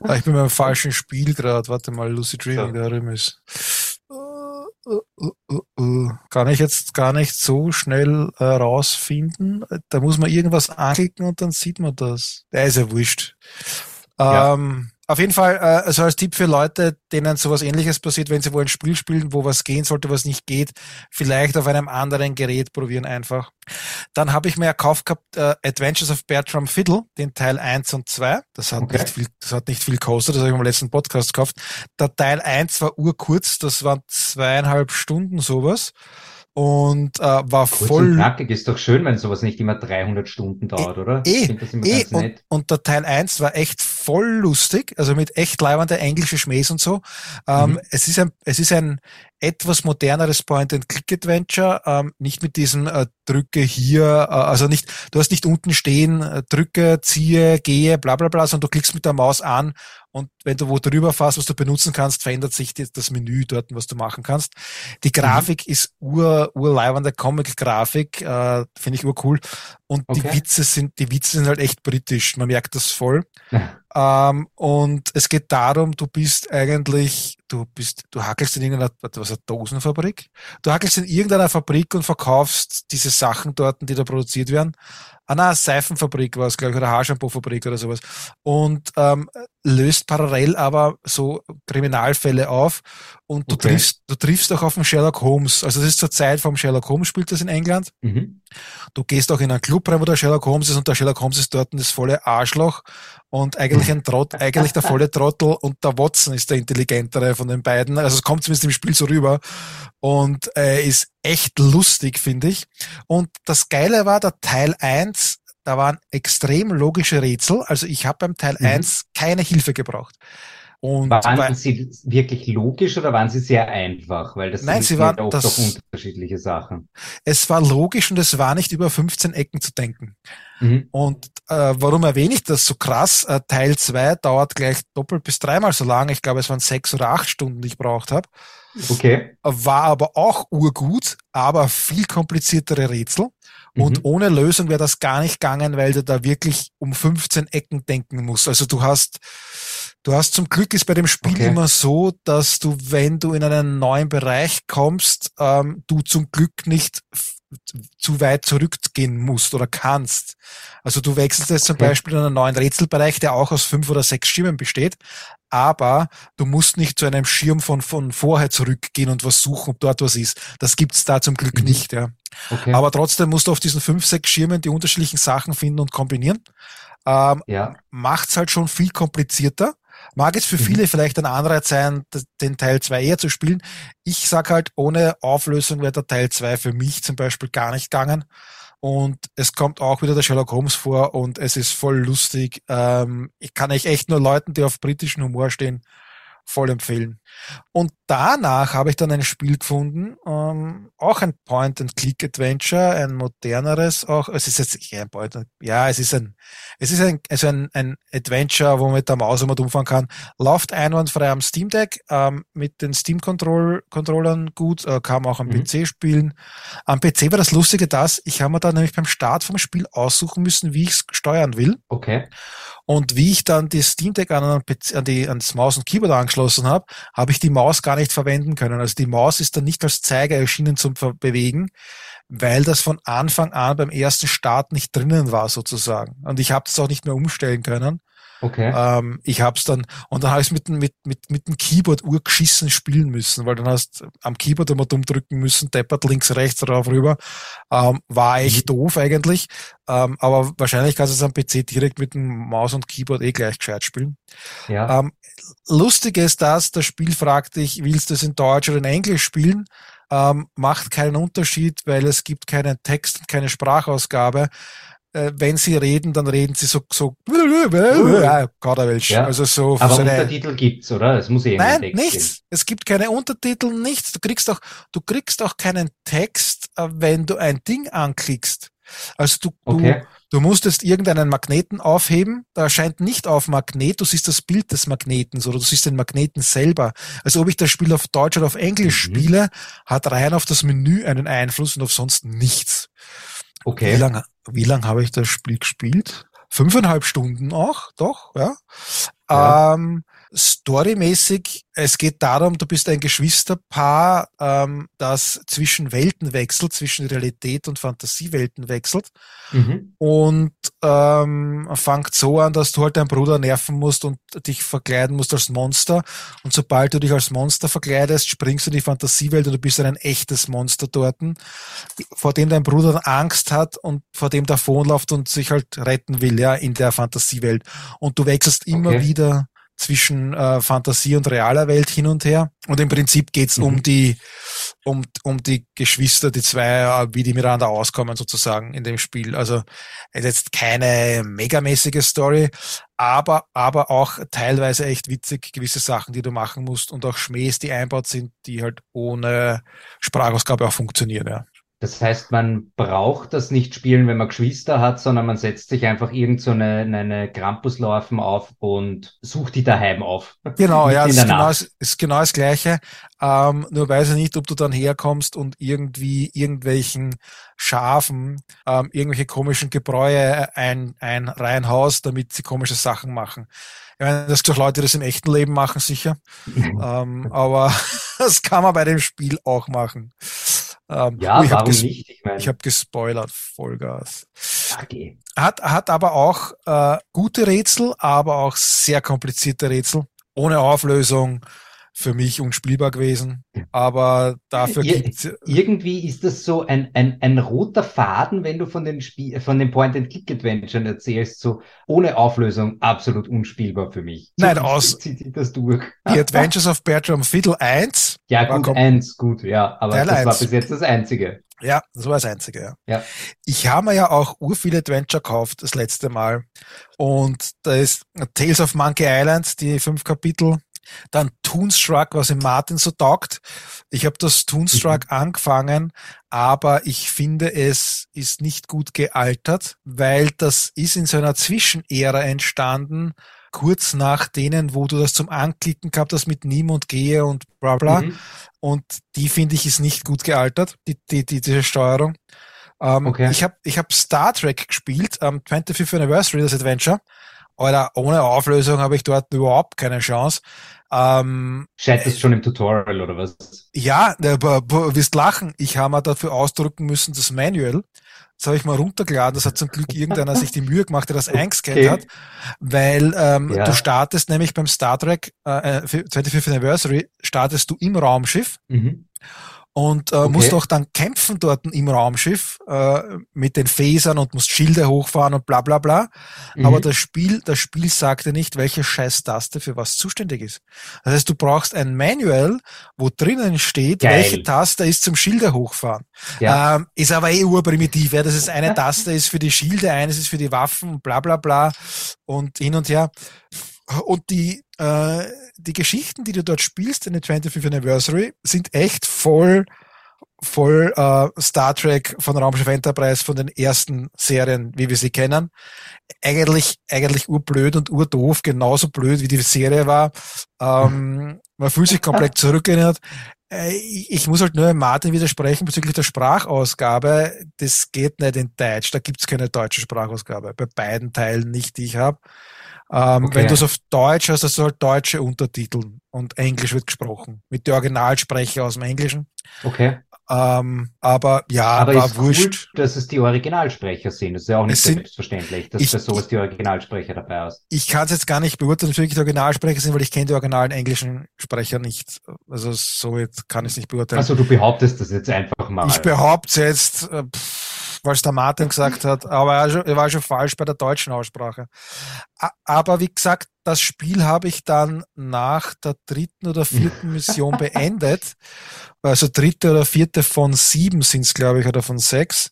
Ah, ich bin beim falschen Spiel gerade. Warte mal, Lucy Dreaming, so. da drüben ist. Uh, uh, uh, kann ich jetzt gar nicht so schnell äh, rausfinden. Da muss man irgendwas anklicken und dann sieht man das. Der ist ja wurscht. Ja. Auf jeden Fall, äh, also als Tipp für Leute, denen sowas ähnliches passiert, wenn sie wohl ein Spiel spielen, wo was gehen sollte, was nicht geht, vielleicht auf einem anderen Gerät probieren einfach. Dann habe ich mir gekauft gehabt äh, Adventures of Bertram Fiddle, den Teil 1 und 2. Das hat okay. nicht viel, das hat nicht viel gekostet, das habe ich im letzten Podcast gekauft. Der Teil 1 war urkurz, das waren zweieinhalb Stunden sowas und äh, war Kurz voll. Und knackig ist doch schön, wenn sowas nicht immer 300 Stunden dauert, oder? Eh, eh und, und, der Teil 1 war echt voll lustig, also mit echt leibender englische Schmähs und so. Ähm, mhm. Es ist ein, es ist ein etwas moderneres Point-and-Click-Adventure, ähm, nicht mit diesem äh, Drücke hier, äh, also nicht, du hast nicht unten stehen, äh, drücke, ziehe, gehe, bla bla bla, sondern du klickst mit der Maus an und wenn du wo drüber fährst, was du benutzen kannst, verändert sich das Menü dort, was du machen kannst. Die Grafik mhm. ist ur, urleibende Comic-Grafik, äh, finde ich urcool. Und okay. die Witze sind, die Witze sind halt echt britisch. Man merkt das voll. Ja. Ähm, und es geht darum, du bist eigentlich du bist, du hackelst in irgendeiner, was, eine Dosenfabrik? Du hackelst in irgendeiner Fabrik und verkaufst diese Sachen dort, die da produziert werden. Ah, na, Seifenfabrik war es, glaube ich, oder Haarshampoo-Fabrik oder sowas. Und ähm, löst parallel aber so Kriminalfälle auf und du okay. triffst, du triffst auch auf den Sherlock Holmes. Also das ist zur Zeit vom Sherlock Holmes spielt das in England. Mhm. Du gehst auch in einen Club rein, wo der Sherlock Holmes ist und der Sherlock Holmes ist dort das volle Arschloch und eigentlich ein Trott, eigentlich der volle Trottel und der Watson ist der intelligentere von den beiden. Also es kommt zumindest im Spiel so rüber und äh, ist echt lustig, finde ich. Und das Geile war, der Teil 1 da waren extrem logische Rätsel. Also ich habe beim Teil mhm. 1 keine Hilfe gebraucht. Und waren weil, sie wirklich logisch oder waren sie sehr einfach? Weil das nein, sind sie waren oft das, doch unterschiedliche Sachen. Es war logisch und es war nicht über 15 Ecken zu denken. Mhm. Und äh, warum erwähne ich das so krass? Äh, Teil 2 dauert gleich doppelt bis dreimal so lang. Ich glaube, es waren sechs oder acht Stunden, die ich braucht habe. Okay. War aber auch urgut, aber viel kompliziertere Rätsel. Und mhm. ohne Lösung wäre das gar nicht gegangen, weil du da wirklich um 15 Ecken denken musst. Also du hast, du hast zum Glück ist bei dem Spiel okay. immer so, dass du, wenn du in einen neuen Bereich kommst, ähm, du zum Glück nicht zu weit zurückgehen musst oder kannst. Also du wechselst jetzt zum okay. Beispiel in einen neuen Rätselbereich, der auch aus fünf oder sechs Schirmen besteht, aber du musst nicht zu einem Schirm von, von vorher zurückgehen und was suchen, ob dort was ist. Das gibt's da zum Glück mhm. nicht, ja. Okay. Aber trotzdem musst du auf diesen fünf, sechs Schirmen die unterschiedlichen Sachen finden und kombinieren. Ähm, ja. Macht's halt schon viel komplizierter. Mag es für mhm. viele vielleicht ein Anreiz sein, den Teil 2 eher zu spielen. Ich sag halt, ohne Auflösung wäre der Teil 2 für mich zum Beispiel gar nicht gegangen. Und es kommt auch wieder der Sherlock Holmes vor und es ist voll lustig. Ähm, ich kann euch echt nur Leuten, die auf britischen Humor stehen, voll empfehlen. Und danach habe ich dann ein Spiel gefunden, ähm, auch ein Point-and-Click-Adventure, ein moderneres, auch, es ist jetzt eher ein Point, ja, es ist ein, es ist ein, also ein, ein Adventure, wo man mit der Maus immer umfahren kann, läuft einwandfrei am Steam Deck, ähm, mit den Steam-Controllern gut, äh, kann man auch am mhm. PC spielen. Am PC war das Lustige das, ich habe mir da nämlich beim Start vom Spiel aussuchen müssen, wie ich es steuern will. Okay. Und wie ich dann das Steam Deck an, an, die, an das Maus und Keyboard angeschlossen habe, habe ich die Maus gar nicht verwenden können. Also die Maus ist dann nicht als Zeiger erschienen zum Bewegen, weil das von Anfang an beim ersten Start nicht drinnen war sozusagen. Und ich habe das auch nicht mehr umstellen können. Okay. Ähm, ich hab's dann, und dann habe ich mit, mit, mit, mit dem Keyboard urgeschissen spielen müssen, weil dann hast am Keyboard immer dumm drücken müssen, deppert links, rechts, drauf, rüber. Ähm, war echt mhm. doof eigentlich. Ähm, aber wahrscheinlich kannst du es am PC direkt mit dem Maus und Keyboard eh gleich gescheit spielen. Ja. Ähm, lustig ist das, das Spiel fragt dich, willst du es in Deutsch oder in Englisch spielen? Ähm, macht keinen Unterschied, weil es gibt keinen Text und keine Sprachausgabe äh, wenn sie reden, dann reden sie so, so, Kauderwelsch. Ja, also so, aber so Untertitel gibt's, oder? Es muss eh Nein, Text nichts. Geben. Es gibt keine Untertitel, nichts. Du kriegst auch, du kriegst auch keinen Text, äh, wenn du ein Ding anklickst. Also du, okay. du, du musstest irgendeinen Magneten aufheben, da erscheint nicht auf Magnet, du siehst das Bild des Magnetens oder du siehst den Magneten selber. Also ob ich das Spiel auf Deutsch oder auf Englisch mhm. spiele, hat rein auf das Menü einen Einfluss und auf sonst nichts. Okay. Wie lange, wie lange habe ich das Spiel gespielt? Fünfeinhalb Stunden auch, doch, ja. ja. Ähm, storymäßig, es geht darum, du bist ein Geschwisterpaar, ähm, das zwischen Welten wechselt, zwischen Realität und Fantasiewelten wechselt. Mhm. Und ähm, fängt so an, dass du halt deinen Bruder nerven musst und dich verkleiden musst als Monster. Und sobald du dich als Monster verkleidest, springst du in die Fantasiewelt und du bist ein echtes Monster dort, vor dem dein Bruder Angst hat und vor dem davonläuft und sich halt retten will, ja, in der Fantasiewelt. Und du wechselst immer okay. wieder zwischen äh, Fantasie und realer Welt hin und her. Und im Prinzip geht's mhm. um die um, um die Geschwister, die zwei, äh, wie die miteinander auskommen sozusagen in dem Spiel. Also es ist jetzt keine megamäßige Story, aber, aber auch teilweise echt witzig, gewisse Sachen, die du machen musst und auch Schmähs, die einbaut sind, die halt ohne Sprachausgabe auch funktionieren. Ja. Das heißt, man braucht das nicht spielen, wenn man Geschwister hat, sondern man setzt sich einfach irgend so eine, eine Krampuslaufen auf und sucht die daheim auf. Genau, ja, ist genau, ist genau, das Gleiche. Ähm, nur weiß ich nicht, ob du dann herkommst und irgendwie irgendwelchen Schafen ähm, irgendwelche komischen Gebräue ein, ein reinhaust, damit sie komische Sachen machen. Ich meine, das auch Leute, die das im echten Leben machen, sicher. ähm, aber das kann man bei dem Spiel auch machen. Ähm, ja, ich warum nicht? Ich, mein... ich habe gespoilert, Vollgas. Okay. Hat, hat aber auch äh, gute Rätsel, aber auch sehr komplizierte Rätsel. Ohne Auflösung, für mich unspielbar gewesen. Aber dafür Ir gibt's irgendwie ist das so ein, ein, ein roter Faden, wenn du von den Spiel, von den Point-and-Click-Adventuren erzählst, so ohne Auflösung absolut unspielbar für mich. So Nein, aus zieht das durch. Die Adventures of Bertram Fiddle 1. Ja, gut, 1, gut, ja, aber Teil das 1. war bis jetzt das einzige. Ja, das war das Einzige, ja. ja. Ich habe mir ja auch ur viele Adventure gekauft das letzte Mal. Und da ist Tales of Monkey Island, die fünf Kapitel, dann Toonstruck, was im Martin so taugt. Ich habe das Toonstruck mhm. angefangen, aber ich finde, es ist nicht gut gealtert, weil das ist in so einer Zwischenära entstanden, kurz nach denen, wo du das zum Anklicken gehabt hast mit Nimm und Gehe und bla bla. Mhm. Und die finde ich ist nicht gut gealtert, die, die, die diese Steuerung. Ähm, okay. Ich habe ich hab Star Trek gespielt, am 25th Anniversary, das Adventure. Alter, ohne Auflösung habe ich dort überhaupt keine Chance. Ähm, Scheitert äh, schon im Tutorial oder was? Ja, wirst lachen. Ich habe mir dafür ausdrucken müssen, das Manual. Das habe ich mal runtergeladen. Das hat zum Glück irgendeiner sich die Mühe gemacht, der das okay. eingescannt hat. Weil ähm, ja. du startest nämlich beim Star Trek äh, 25th äh, Anniversary, startest du im Raumschiff. Mhm und äh, okay. musst auch dann kämpfen dort im Raumschiff äh, mit den Phasern und musst Schilde hochfahren und bla bla bla. Mhm. Aber das Spiel, das Spiel sagt dir nicht, welche Scheiß-Taste für was zuständig ist. Das heißt, du brauchst ein Manual, wo drinnen steht, Geil. welche Taste ist zum Schilde hochfahren. Ja. Ähm, ist aber eh urprimitiv, ja. Das ist eine Taste ist für die Schilde, eines ist für die Waffen, bla bla bla und hin und her. Und die, äh, die Geschichten, die du dort spielst in der 25th Anniversary, sind echt voll, voll äh, Star Trek von Raumschiff Enterprise, von den ersten Serien, wie wir sie kennen. Eigentlich, eigentlich urblöd und urdoof, genauso blöd wie die Serie war. Ähm, man fühlt sich komplett zurückerinnert. Äh, ich muss halt nur Martin widersprechen bezüglich der Sprachausgabe. Das geht nicht in Deutsch. Da gibt's keine deutsche Sprachausgabe. Bei beiden Teilen nicht, die ich habe. Ähm, okay. Wenn du es auf Deutsch hast, hast du halt deutsche Untertitel und Englisch wird gesprochen. Mit der Originalsprecher aus dem Englischen. Okay. Ähm, aber ja, aber war ist wurscht. Cool, dass es die Originalsprecher sind. Das ist ja auch nicht sind, selbstverständlich, dass ich, für sowas die Originalsprecher dabei hast. Ich kann es jetzt gar nicht beurteilen, ob es wirklich die Originalsprecher sind, weil ich kenne die originalen englischen Sprecher nicht. Also so jetzt kann ich es nicht beurteilen. Also du behauptest das jetzt einfach mal. Ich behaupte jetzt, äh, weil es der Martin gesagt hat, aber er, er war schon falsch bei der deutschen Aussprache. Aber wie gesagt, das Spiel habe ich dann nach der dritten oder vierten Mission beendet. Also dritte oder vierte von sieben sind es, glaube ich, oder von sechs.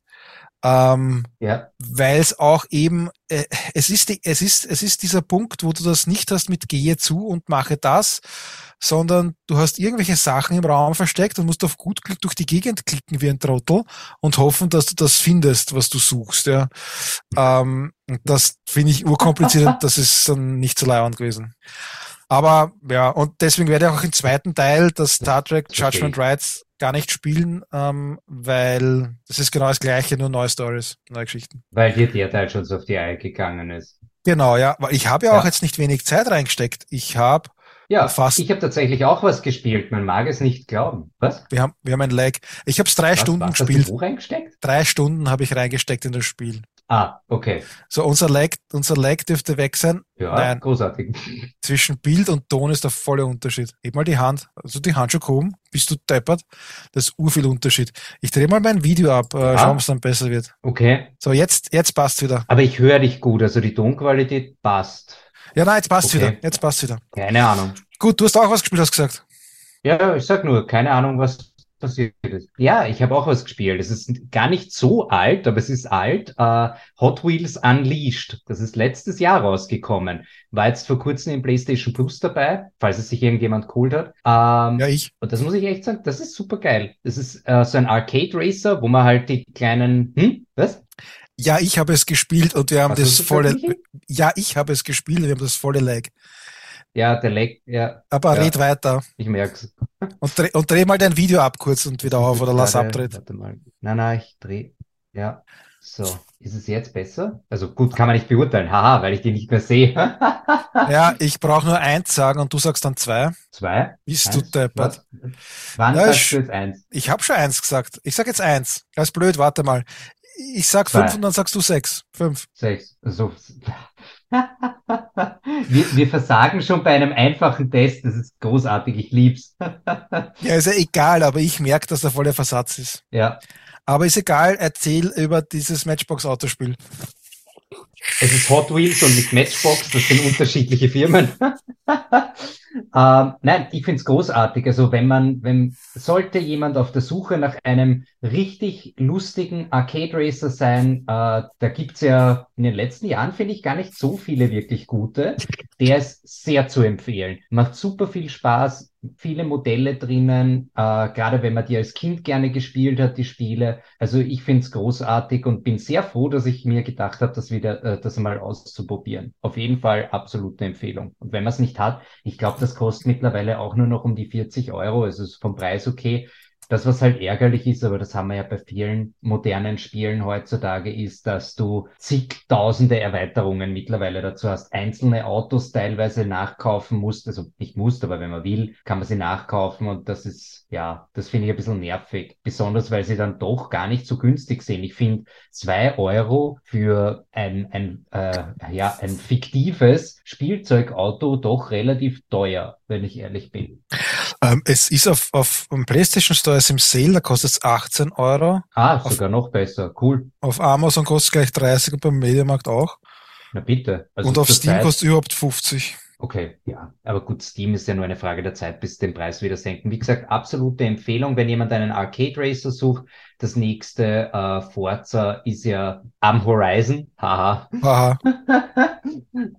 Ähm, ja. Weil es auch eben, äh, es ist, die, es ist, es ist dieser Punkt, wo du das nicht hast mit gehe zu und mache das, sondern du hast irgendwelche Sachen im Raum versteckt und musst auf gut Glück durch die Gegend klicken wie ein Trottel und hoffen, dass du das findest, was du suchst. Ja. Ähm, das finde ich urkompliziert und das ist dann nicht so leibend gewesen. Aber ja, und deswegen werde ich auch im zweiten Teil das Star Trek Judgment okay. Rights gar nicht spielen, ähm, weil das ist genau das gleiche, nur neue Stories, neue Geschichten. Weil dir der Teil schon so auf die Eier gegangen ist. Genau, ja. Weil ich habe ja, ja auch jetzt nicht wenig Zeit reingesteckt. Ich habe ja, fast. Ich habe tatsächlich auch was gespielt. Man mag es nicht glauben. Was? Wir haben, wir haben ein Lag. Ich habe es drei was, Stunden was, gespielt. Hast du wo reingesteckt? Drei Stunden habe ich reingesteckt in das Spiel. Ah, okay. So, unser Lag, unser Lag dürfte weg sein. Ja, Nein, großartig. Zwischen Bild und Ton ist der volle Unterschied. Heb mal die Hand, also die Hand schon gehoben, bist du deppert. Das ist urviel Unterschied. Ich drehe mal mein Video ab, äh, ah. schauen, ob es dann besser wird. Okay. So, jetzt, jetzt passt wieder. Aber ich höre dich gut, also die Tonqualität passt. Ja, nein, jetzt passt okay. wieder. Jetzt passt wieder. Keine Ahnung. Gut, du hast auch was gespielt, hast gesagt. Ja, ich sag nur, keine Ahnung, was passiert ist. Ja, ich habe auch was gespielt. Es ist gar nicht so alt, aber es ist alt. Uh, Hot Wheels Unleashed. Das ist letztes Jahr rausgekommen. War jetzt vor kurzem im PlayStation Plus dabei, falls es sich irgendjemand geholt hat. Um, ja, ich. Und das muss ich echt sagen, das ist super geil. Das ist uh, so ein Arcade Racer, wo man halt die kleinen, hm, was? Ja, ich habe es gespielt und wir haben Hast das volle. Ja, ich habe es gespielt und wir haben das volle Leg. Ja, der Leg, ja. Aber ja. red weiter. Ich merk's. Und dreh, und dreh mal dein Video ab kurz und wieder auf oder lass abdrehen. Warte mal. Nein, nein, ich dreh. Ja. So. Ist es jetzt besser? Also gut, kann man nicht beurteilen. Haha, weil ich die nicht mehr sehe. ja, ich brauche nur eins sagen und du sagst dann zwei. Zwei? Bist du deppert? Wann ja, sagst du jetzt eins? Ich habe schon eins gesagt. Ich sag jetzt eins. Das ist blöd, warte mal. Ich sag Zwei. fünf und dann sagst du sechs. Fünf. Sechs. So. Wir, wir versagen schon bei einem einfachen Test. Das ist großartig. Ich lieb's. ja, ist ja egal, aber ich merke, dass der volle Versatz ist. Ja. Aber ist egal, erzähl über dieses Matchbox-Autospiel. Es ist Hot Wheels und nicht Matchbox, das sind unterschiedliche Firmen. Ähm, nein, ich finde es großartig. Also wenn man, wenn sollte jemand auf der Suche nach einem richtig lustigen Arcade Racer sein, äh, da gibt's ja in den letzten Jahren, finde ich, gar nicht so viele wirklich gute. Der ist sehr zu empfehlen. Macht super viel Spaß, viele Modelle drinnen, äh, gerade wenn man die als Kind gerne gespielt hat, die Spiele. Also ich finde es großartig und bin sehr froh, dass ich mir gedacht habe, das wieder, äh, das mal auszuprobieren. Auf jeden Fall absolute Empfehlung. Und wenn man es nicht hat, ich glaube, das kostet mittlerweile auch nur noch um die 40 Euro. Also ist vom Preis okay. Das, was halt ärgerlich ist, aber das haben wir ja bei vielen modernen Spielen heutzutage, ist, dass du zigtausende Erweiterungen mittlerweile dazu hast. Einzelne Autos teilweise nachkaufen musst, also nicht musst, aber wenn man will, kann man sie nachkaufen und das ist, ja, das finde ich ein bisschen nervig. Besonders, weil sie dann doch gar nicht so günstig sind. Ich finde zwei Euro für ein, ein, äh, ja, ein fiktives Spielzeugauto doch relativ teuer, wenn ich ehrlich bin. Ähm, es ist auf, auf dem PlayStation Store ist im Sale, da kostet es 18 Euro. Ah, sogar auf, noch besser. Cool. Auf Amazon kostet es gleich 30 und beim Mediamarkt auch. Na bitte. Also und auf Steam Zeit... kostet überhaupt 50. Okay, ja. Aber gut, Steam ist ja nur eine Frage der Zeit, bis den Preis wieder senken. Wie gesagt, absolute Empfehlung, wenn jemand einen Arcade Racer sucht, das nächste äh, Forza ist ja am Horizon. Haha. Aha.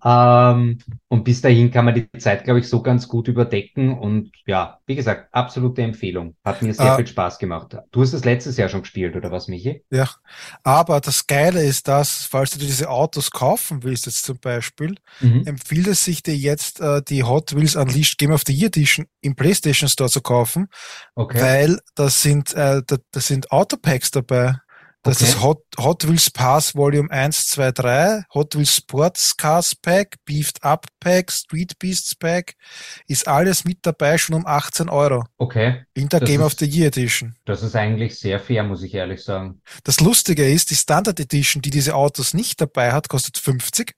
ähm, und bis dahin kann man die Zeit, glaube ich, so ganz gut überdecken. Und ja, wie gesagt, absolute Empfehlung. Hat mir sehr äh, viel Spaß gemacht. Du hast es letztes Jahr schon gespielt, oder was, Michi? Ja. Aber das Geile ist, dass, falls du diese Autos kaufen willst, jetzt zum Beispiel, mhm. empfiehlt es sich dir jetzt, äh, die Hot Wheels Unleashed Game of the Year Edition im PlayStation Store zu kaufen. Okay. Weil das sind, äh, das sind Autos, Autopacks dabei. Das okay. ist Hot, Hot Wheels Pass Volume 1, 2, 3, Hot Wheels Sports Cars Pack, Beefed Up Pack, Street Beasts Pack, ist alles mit dabei, schon um 18 Euro. Okay. In der das Game ist, of the Year Edition. Das ist eigentlich sehr fair, muss ich ehrlich sagen. Das Lustige ist, die Standard Edition, die diese Autos nicht dabei hat, kostet 50.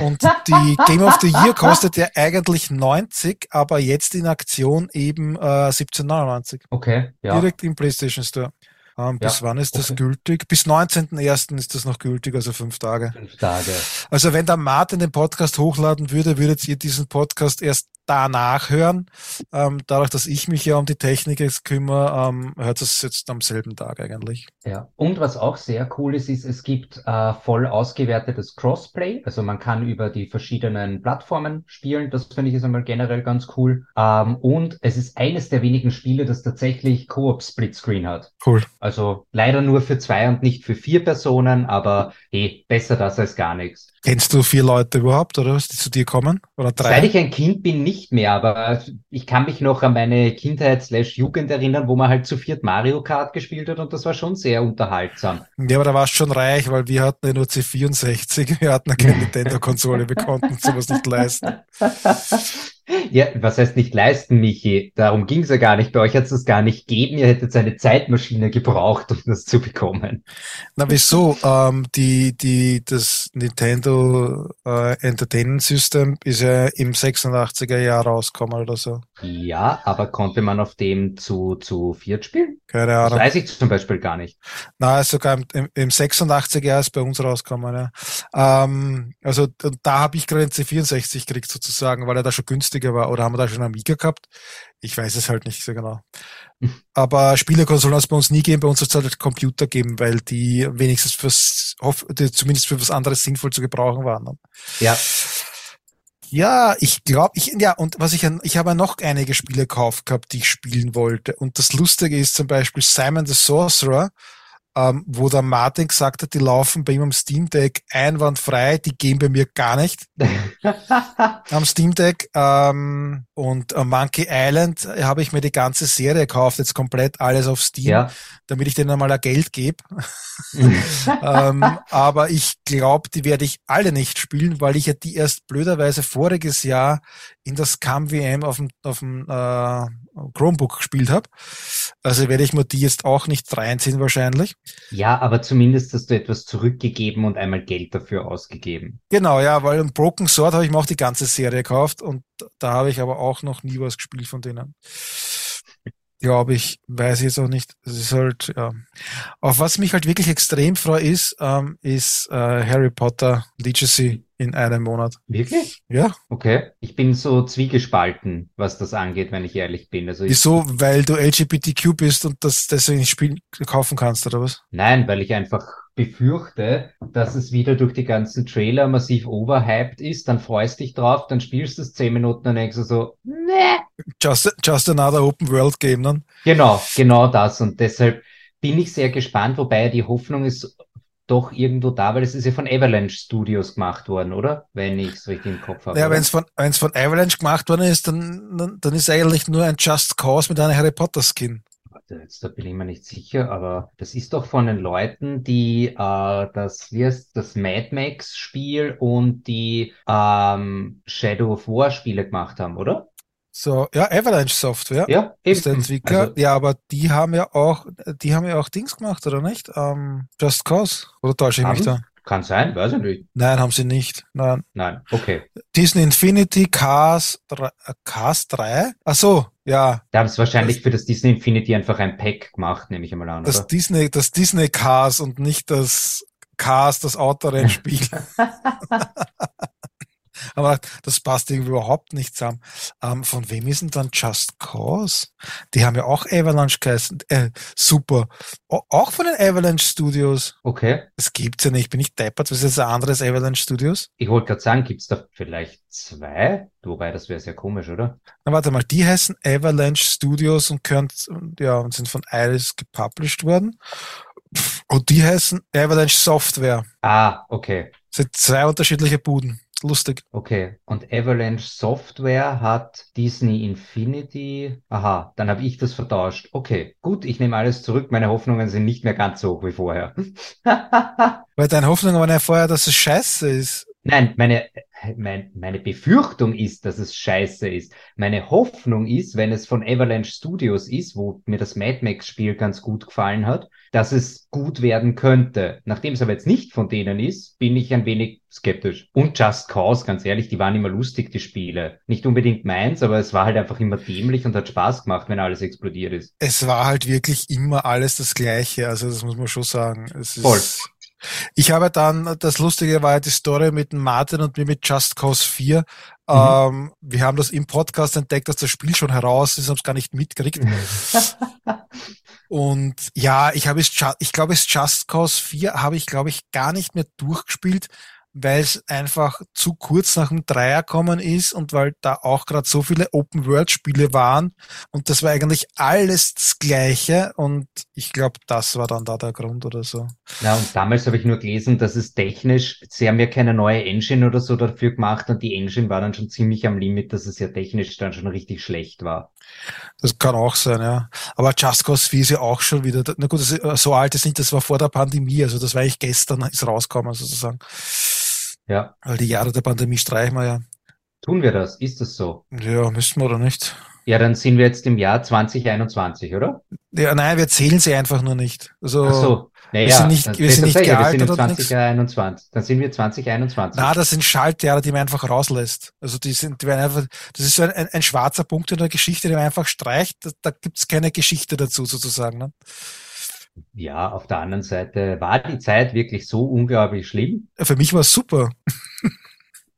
Und die Game of the Year kostet ja eigentlich 90, aber jetzt in Aktion eben äh, 17,99. Okay, ja. Direkt im PlayStation Store. Ähm, bis ja, wann ist das okay. gültig? Bis 19.01. ist das noch gültig, also fünf Tage. Fünf Tage. Also wenn der Martin den Podcast hochladen würde, würdet ihr diesen Podcast erst danach hören. Ähm, dadurch, dass ich mich ja um die Technik jetzt kümmere, ähm, hört es jetzt am selben Tag eigentlich. Ja, und was auch sehr cool ist, ist, es gibt äh, voll ausgewertetes Crossplay. Also man kann über die verschiedenen Plattformen spielen. Das finde ich jetzt einmal generell ganz cool. Ähm, und es ist eines der wenigen Spiele, das tatsächlich Koop Splitscreen hat. Cool. Also leider nur für zwei und nicht für vier Personen, aber eh, besser das als gar nichts. Kennst du vier Leute überhaupt, oder was, die zu dir kommen? Oder drei? Seit ich ein Kind bin, nicht mehr, aber ich kann mich noch an meine Kindheit slash Jugend erinnern, wo man halt zu viert Mario Kart gespielt hat und das war schon sehr unterhaltsam. Ja, aber da warst schon reich, weil wir hatten ja nur C64, wir hatten ja keine Nintendo-Konsole, wir konnten sowas nicht leisten. Ja, was heißt nicht leisten, Michi? Darum ging es ja gar nicht. Bei euch hat es das gar nicht gegeben. Ihr hättet eine Zeitmaschine gebraucht, um das zu bekommen. Na, wieso? Ähm, die, die, das Nintendo äh, Entertainment System ist ja im 86er Jahr rausgekommen oder so. Ja, aber konnte man auf dem zu, zu viert spielen? Keine Ahnung. Das weiß ich zum Beispiel gar nicht. Na, ist sogar im, im, im 86er Jahr ist bei uns rausgekommen. Ja. Ähm, also da habe ich gerade den C64 gekriegt sozusagen, weil er da schon günstiger war. Oder haben wir da schon Amiga gehabt? Ich weiß es halt nicht so genau. Aber Spielekonsolen hat es bei uns nie gegeben, bei uns hat es halt Computer geben, weil die wenigstens fürs, zumindest für was anderes sinnvoll zu gebrauchen waren. Ne? Ja. Ja, ich glaube, ich, ja, und was ich, ich habe noch einige Spiele gekauft gehabt, die ich spielen wollte. Und das Lustige ist zum Beispiel Simon the Sorcerer, ähm, wo der Martin gesagt hat, die laufen bei ihm am Steam Deck einwandfrei, die gehen bei mir gar nicht am Steam Deck. Ähm, und äh, Monkey Island habe ich mir die ganze Serie gekauft, jetzt komplett alles auf Steam, ja. damit ich denen einmal Geld gebe. ähm, aber ich glaube, die werde ich alle nicht spielen, weil ich ja die erst blöderweise voriges Jahr in das CAM-WM auf dem, auf dem äh, Chromebook gespielt habe. Also werde ich mir die jetzt auch nicht reinziehen wahrscheinlich. Ja, aber zumindest hast du etwas zurückgegeben und einmal Geld dafür ausgegeben. Genau, ja, weil im Broken Sword habe ich mir auch die ganze Serie gekauft und da habe ich aber auch noch nie was gespielt von denen glaube ich, weiß ich jetzt auch nicht. Es ist halt, ja. Auf was mich halt wirklich extrem freue, ist, ähm, ist äh, Harry Potter Legacy in einem Monat. Wirklich? Ja. Okay. Ich bin so zwiegespalten, was das angeht, wenn ich ehrlich bin. Also Wieso? Weil du LGBTQ bist und das deswegen nicht spielen, kaufen kannst, oder was? Nein, weil ich einfach befürchte, dass es wieder durch die ganzen Trailer massiv overhyped ist, dann freust dich drauf, dann spielst du es zehn Minuten und denkst du so, ne. Just, just another Open World Game dann. Genau, genau das. Und deshalb bin ich sehr gespannt, wobei die Hoffnung ist doch irgendwo da, weil es ist ja von Avalanche Studios gemacht worden, oder? Wenn ich es richtig im Kopf habe. Ja, wenn es von, wenn's von Avalanche gemacht worden ist, dann, dann, dann ist eigentlich nur ein Just Cause mit einer Harry Potter Skin jetzt da bin ich mir nicht sicher, aber das ist doch von den Leuten, die äh, das, wie heißt das Mad Max Spiel und die ähm, Shadow of War Spiele gemacht haben, oder? So, ja, Avalanche Software. Ja, eben. Ist der Entwickler. Also, ja, aber die haben ja auch, die haben ja auch Dings gemacht, oder nicht? Ähm, Just Cause. Oder täusche ich mich da? Kann sein, weiß ich nicht. Nein, haben sie nicht. Nein. Nein, okay. Disney Infinity Cars 3, äh, Cars 3? Ach so, ja. Da haben sie wahrscheinlich das, für das Disney Infinity einfach ein Pack gemacht, nehme ich einmal an. Das oder? Disney, das Disney Cars und nicht das Cars, das Autorennspiel. Aber das passt irgendwie überhaupt nicht zusammen. Ähm, von wem ist denn dann Just Cause? Die haben ja auch Avalanche geheißen. Äh, super. O auch von den Avalanche Studios. Okay. Das gibt's ja nicht. Bin ich deppert? Was ist jetzt ein anderes Avalanche Studios? Ich wollte gerade sagen, gibt's da vielleicht zwei? Wobei, das wäre sehr komisch, oder? Na, warte mal. Die heißen Avalanche Studios und können, ja, und sind von Iris gepublished worden. Und die heißen Avalanche Software. Ah, okay. Das sind zwei unterschiedliche Buden lustig. Okay, und Avalanche Software hat Disney Infinity. Aha, dann habe ich das vertauscht. Okay, gut, ich nehme alles zurück. Meine Hoffnungen sind nicht mehr ganz so hoch wie vorher. Weil deine Hoffnungen waren ja vorher, dass es scheiße ist. Nein, meine, mein, meine Befürchtung ist, dass es scheiße ist. Meine Hoffnung ist, wenn es von Avalanche Studios ist, wo mir das Mad Max Spiel ganz gut gefallen hat, dass es gut werden könnte. Nachdem es aber jetzt nicht von denen ist, bin ich ein wenig skeptisch. Und Just Cause, ganz ehrlich, die waren immer lustig, die Spiele. Nicht unbedingt meins, aber es war halt einfach immer dämlich und hat Spaß gemacht, wenn alles explodiert ist. Es war halt wirklich immer alles das Gleiche. Also das muss man schon sagen. Es Voll. Ich habe dann, das Lustige war ja die Story mit Martin und mir mit Just Cause 4. Mhm. Ähm, wir haben das im Podcast entdeckt, dass das Spiel schon heraus ist, haben es gar nicht mitgekriegt. und ja, ich habe es, ich glaube, es Just Cause 4 habe ich, glaube ich, gar nicht mehr durchgespielt, weil es einfach zu kurz nach dem Dreier kommen ist und weil da auch gerade so viele Open-World-Spiele waren und das war eigentlich alles das Gleiche und ich glaube, das war dann da der Grund oder so. Ja, und damals habe ich nur gelesen, dass es technisch, sie haben ja keine neue Engine oder so dafür gemacht und die Engine war dann schon ziemlich am Limit, dass es ja technisch dann schon richtig schlecht war. Das kann auch sein, ja. Aber Just Cause 4 ist ja auch schon wieder, na gut, so alt ist nicht, das war vor der Pandemie, also das war eigentlich gestern, ist rausgekommen sozusagen. Ja. Weil die Jahre der Pandemie streichen wir ja. Tun wir das? Ist das so? Ja, müssen wir oder nicht? Ja, dann sind wir jetzt im Jahr 2021, oder? Ja, nein, wir zählen sie einfach nur nicht. Also, Ach so. Naja, wir sind nicht, wir sind nicht sicher, wir sind gealtert im oder nichts. 2021. Dann sind wir 2021. Na, das sind Schaltjahre, die man einfach rauslässt. Also die sind, die werden einfach, das ist so ein, ein, ein schwarzer Punkt in der Geschichte, den man einfach streicht. Da, da gibt's keine Geschichte dazu sozusagen. Ne? Ja, auf der anderen Seite war die Zeit wirklich so unglaublich schlimm. Für mich war es super.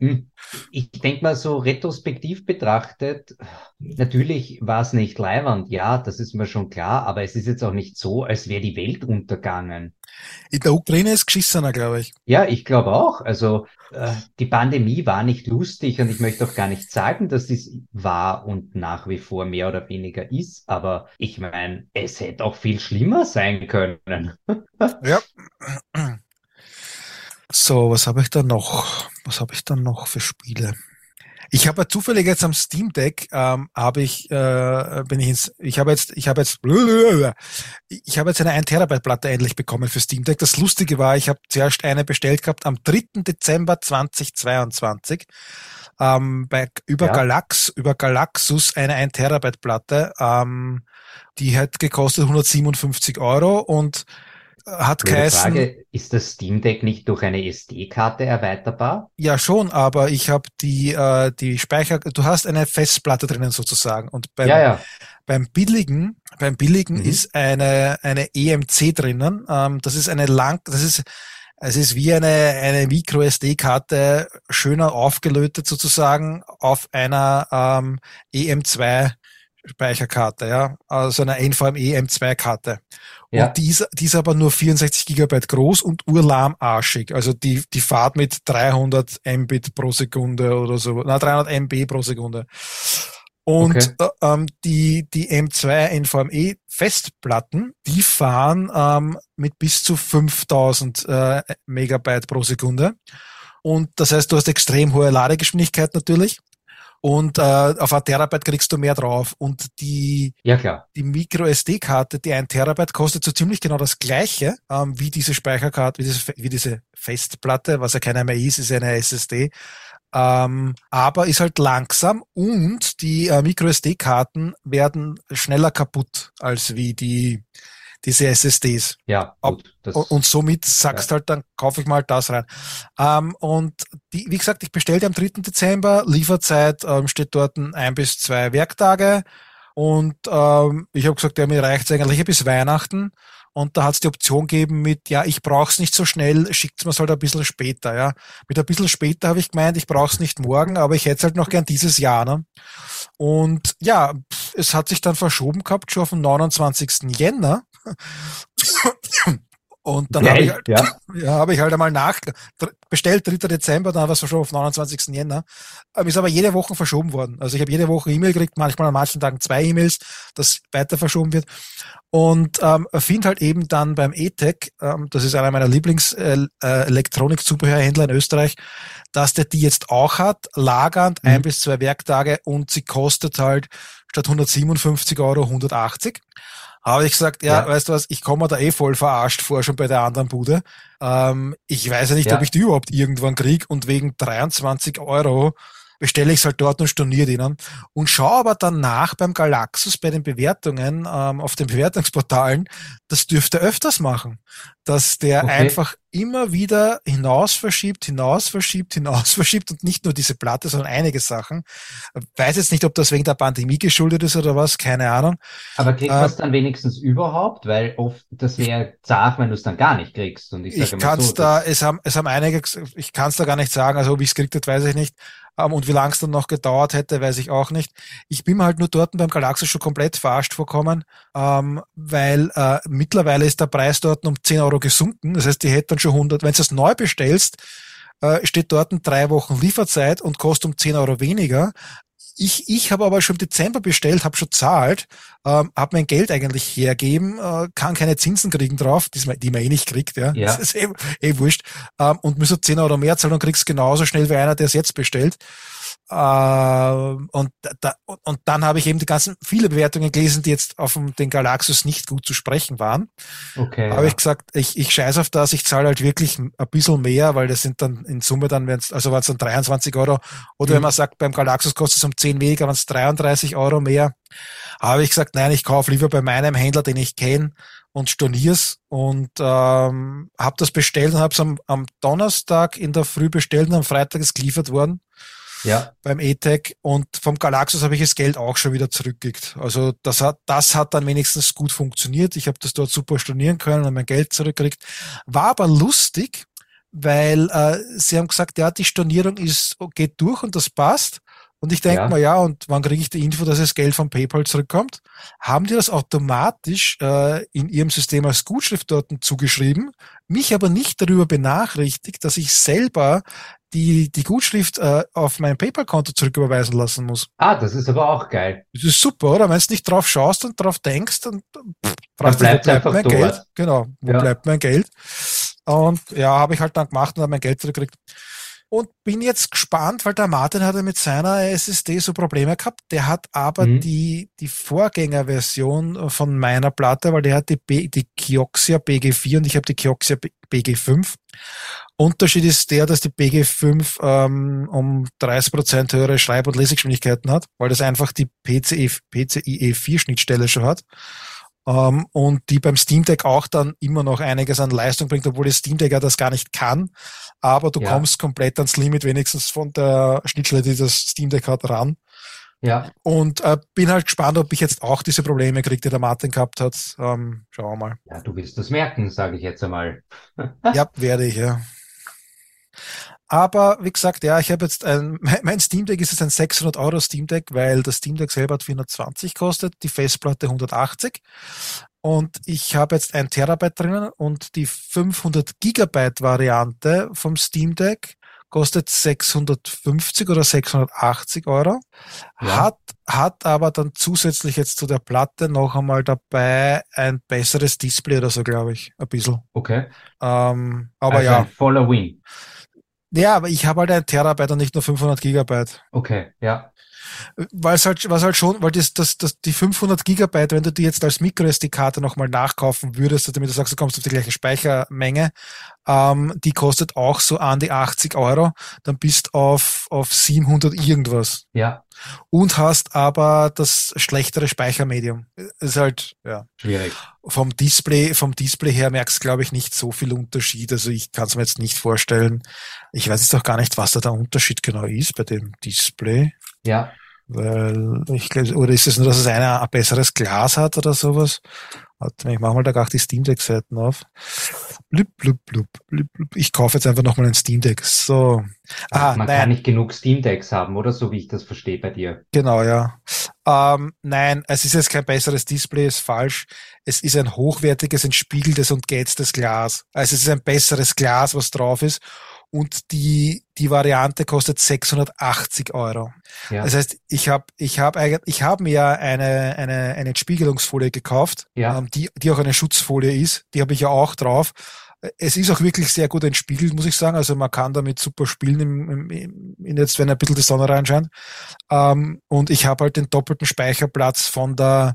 Hm. Ich denke mal so retrospektiv betrachtet, natürlich war es nicht leiwand, ja, das ist mir schon klar, aber es ist jetzt auch nicht so, als wäre die Welt untergangen. In der Ukraine ist geschissener, glaube ich. Ja, ich glaube auch. Also äh, die Pandemie war nicht lustig und ich möchte auch gar nicht sagen, dass dies war und nach wie vor mehr oder weniger ist, aber ich meine, es hätte auch viel schlimmer sein können. Ja. So, was habe ich da noch? Was habe ich da noch für Spiele? Ich habe ja zufällig jetzt am Steam Deck ähm, habe ich äh, bin ich ins ich habe jetzt ich habe jetzt ich habe jetzt eine 1 Terabyte Platte endlich bekommen für Steam Deck. Das lustige war, ich habe zuerst eine bestellt gehabt am 3. Dezember 2022 ähm, bei über Ja. Galax über Galaxus eine 1 Terabyte Platte. Ähm, die hat gekostet 157 Euro und hat Blöde geheißen, Frage, ist das Steam Deck nicht durch eine SD-Karte erweiterbar? Ja, schon, aber ich habe die, äh, die Speicher, du hast eine Festplatte drinnen sozusagen. Und beim, Ja, ja. beim billigen, beim billigen Mhm. ist eine, eine EMC drinnen. Ähm, das ist eine lang, das ist, es ist wie eine, eine Micro SD-Karte schöner aufgelötet sozusagen auf einer ähm, EM2 Speicherkarte, ja, also einer NVMe M2-Karte. Ja. Und die ist, die ist aber nur 64 Gigabyte groß und urlahmarschig. Also die, die fahrt mit 300 Mbit pro Sekunde oder so, na 300 MB pro Sekunde. Und Okay. äh, ähm, die, die M2 NVMe Festplatten, die fahren ähm, mit bis zu 5000 äh, Megabyte pro Sekunde. Und das heißt, du hast extrem hohe Ladegeschwindigkeit natürlich. Und äh, auf ein Terabyte kriegst du mehr drauf. Und die, Ja, klar. die Micro SD-Karte, die ein Terabyte kostet so ziemlich genau das gleiche ähm, wie diese Speicherkarte, wie diese, wie diese Festplatte, was ja keine mehr ist, ist eine SSD. Ähm, aber ist halt langsam und die äh, Micro SD-Karten werden schneller kaputt als wie die diese SSDs. Ja, gut. Und, und somit sagst halt, dann kaufe ich mal das rein. Ähm, und die, wie gesagt, ich bestellte am 3. Dezember, Lieferzeit ähm, steht dort ein bis zwei Werktage. Und ähm, ich habe gesagt, ja, mir reicht's eigentlich bis Weihnachten. Und da hat's die Option gegeben mit, ja, ich brauch's nicht so schnell, schickt's mir's halt ein bisschen später, ja. Mit ein bisschen später habe ich gemeint, ich brauch's nicht morgen, aber ich hätte halt noch gern dieses Jahr, ne? Und ja, es hat sich dann verschoben gehabt, schon auf den 29. Jänner. Und dann habe ich, halt- ja. ja, habe ich halt einmal nach bestellt, 3. Dezember, dann war es schon auf 29. Jänner. Ähm, ist aber jede Woche verschoben worden. Also ich habe jede Woche E-Mail gekriegt, manchmal an manchen Tagen zwei E-Mails, dass weiter verschoben wird. Und ähm, finde halt eben dann beim E-Tech, ähm, das ist einer meiner Lieblings-Elektronik-Zubehörhändler in Österreich, dass der die jetzt auch hat, lagernd, Mhm. ein bis zwei Werktage und sie kostet halt statt 157 Euro 180. Habe ich gesagt, ja, Ja. weißt du was, ich komme da eh voll verarscht vor, schon bei der anderen Bude. Ähm, ich weiß ja nicht, Ja. ob ich die überhaupt irgendwann krieg und wegen 23 Euro bestelle ich es halt dort und storniere die dann. Und schaue aber dann nach beim Galaxus, bei den Bewertungen ähm, auf den Bewertungsportalen, das dürfte er öfters machen, dass der Okay. einfach immer wieder hinaus verschiebt, hinaus verschiebt, hinaus verschiebt und nicht nur diese Platte, sondern einige Sachen. Weiß jetzt nicht, ob das wegen der Pandemie geschuldet ist oder was, keine Ahnung. Aber kriegt Äh, man es dann wenigstens überhaupt? Weil oft, das wäre zart, wenn du es dann gar nicht kriegst. Und ich Ich sage mal kann es so, da, das- es haben, es haben einige, ich kann es da gar nicht sagen, also wie es gekriegt hat, weiß ich nicht. Ähm, und wie lange es dann noch gedauert hätte, weiß ich auch nicht. Ich bin halt nur dort beim Galaxus schon komplett verarscht vorkommen, ähm, weil äh, mittlerweile ist der Preis dort um 10 Euro gesunken. Das heißt, die hätte dann schon 100, wenn du es neu bestellst, äh, steht dort drei Wochen Lieferzeit und kostet um 10 Euro weniger. Ich, ich habe aber schon im Dezember bestellt, habe schon zahlt, ähm, habe mein Geld eigentlich hergeben, äh, kann keine Zinsen kriegen drauf, die, man- die man eh nicht kriegt, ja. Ja. Das ist eh, eh wurscht. Ähm, und müsste 10 Euro mehr zahlen und kriegst genauso schnell wie einer, der es jetzt bestellt. Äh, und, da, und dann habe ich eben die ganzen viele Bewertungen gelesen, die jetzt auf den Galaxus nicht gut zu sprechen waren. Okay. Habe ja. ich gesagt, ich, ich scheiße auf das, ich zahle halt wirklich ein bisschen mehr, weil das sind dann in Summe dann, wenn's, also waren es dann 23 Euro. Oder mhm. wenn man sagt, beim Galaxus kostet es um 10 weniger, waren es 33 Euro mehr. Habe ich gesagt, nein, ich kaufe lieber bei meinem Händler, den ich kenne und stornier's und ähm, habe das bestellt und habe es am, am Donnerstag in der Früh bestellt und am Freitag ist geliefert worden ja. beim E-Tech und vom Galaxus habe ich das Geld auch schon wieder zurückgekriegt. Also das hat, das hat dann wenigstens gut funktioniert. Ich habe das dort super stornieren können und mein Geld zurückgekriegt. War aber lustig, weil äh, sie haben gesagt, ja, die Stornierung ist, geht durch und das passt. Und ich denke ja. mal, ja, und wann kriege ich die Info, dass das Geld von PayPal zurückkommt? Haben die das automatisch äh, in ihrem System als Gutschrift dort zugeschrieben, mich aber nicht darüber benachrichtigt, dass ich selber die, die Gutschrift äh, auf mein PayPal-Konto zurücküberweisen lassen muss. Ah, das ist aber auch geil. Das ist super, oder? Wenn du nicht drauf schaust und drauf denkst, dann, pff, dann bleibt, bleibt mein dort. Geld. Genau, wo ja. bleibt mein Geld? Und ja, habe ich halt dann gemacht und habe mein Geld zurückgekriegt und bin jetzt gespannt, weil der Martin hatte mit seiner SSD so Probleme gehabt. Der hat aber mhm. die, die Vorgängerversion von meiner Platte, weil der hat die, B, die Kioxia BG4 und ich habe die Kioxia BG5. Unterschied ist der, dass die BG5 ähm, um 30% höhere Schreib- und Lesegeschwindigkeiten hat, weil das einfach die PCIe, PCIe 4 Schnittstelle schon hat. Ähm, und die beim Steam Deck auch dann immer noch einiges an Leistung bringt, obwohl das Steam Deck ja das gar nicht kann. Aber du ja. kommst komplett ans Limit, wenigstens von der Schnittstelle, die das Steam Deck hat, ran. Ja. Und äh, bin halt gespannt, ob ich jetzt auch diese Probleme kriege, die der Martin gehabt hat. Ähm, schauen wir mal. Ja, du wirst das merken, sage ich jetzt einmal. ja, werde ich, ja. Aber wie gesagt, ja, ich habe jetzt ein, mein Steam Deck ist jetzt ein 600 Euro Steam Deck, weil das Steam Deck selber hat 420 kostet, die Festplatte 180. Und ich habe jetzt ein Terabyte drinnen und die 500 Gigabyte Variante vom Steam Deck kostet 650 oder 680 Euro. Ja. Hat, hat aber dann zusätzlich jetzt zu der Platte noch einmal dabei ein besseres Display oder so, glaube ich. Ein bisschen. Okay. Ähm, aber also ja. Voller Win. Ja, aber ich habe halt ein Terabyte und nicht nur 500 Gigabyte. Okay, ja. Weil es halt, was halt schon, weil das, das, das, die 500 Gigabyte, wenn du die jetzt als MicroSD-Karte nochmal nachkaufen würdest, damit du sagst, du kommst auf die gleiche Speichermenge, ähm, die kostet auch so an die 80 Euro, dann bist auf, auf 700 irgendwas. Ja. Und hast aber das schlechtere Speichermedium. Ist halt, ja. Schwierig. Vom Display, vom Display her merkst du, glaube ich, nicht so viel Unterschied. Also ich kann es mir jetzt nicht vorstellen. Ich weiß jetzt auch gar nicht, was da der Unterschied genau ist bei dem Display. Ja. Weil ich glaube, oder ist es nur, dass es einer ein besseres Glas hat oder sowas? Warte, ich mache mal da gar die Steam Deck Seiten auf. Blub, blub, blub, blub, blub. Ich kaufe jetzt einfach nochmal ein Steam Deck. So. Ah, Man nein. kann nicht genug Steam Decks haben, oder? So wie ich das verstehe bei dir. Genau, ja. Ähm, nein, es ist jetzt kein besseres Display, ist falsch. Es ist ein hochwertiges, entspiegeltes und gätztes Glas. Also es ist ein besseres Glas, was drauf ist und die, die Variante kostet 680 Euro. Ja. Das heißt, ich habe ich hab ich habe mir eine, eine, eine Spiegelungsfolie gekauft, ja. ähm, die, die auch eine Schutzfolie ist. Die habe ich ja auch drauf. Es ist auch wirklich sehr gut entspiegelt, muss ich sagen. Also man kann damit super spielen, im, im, in jetzt, wenn ein bisschen die Sonne reinscheint. Ähm, und ich habe halt den doppelten Speicherplatz von der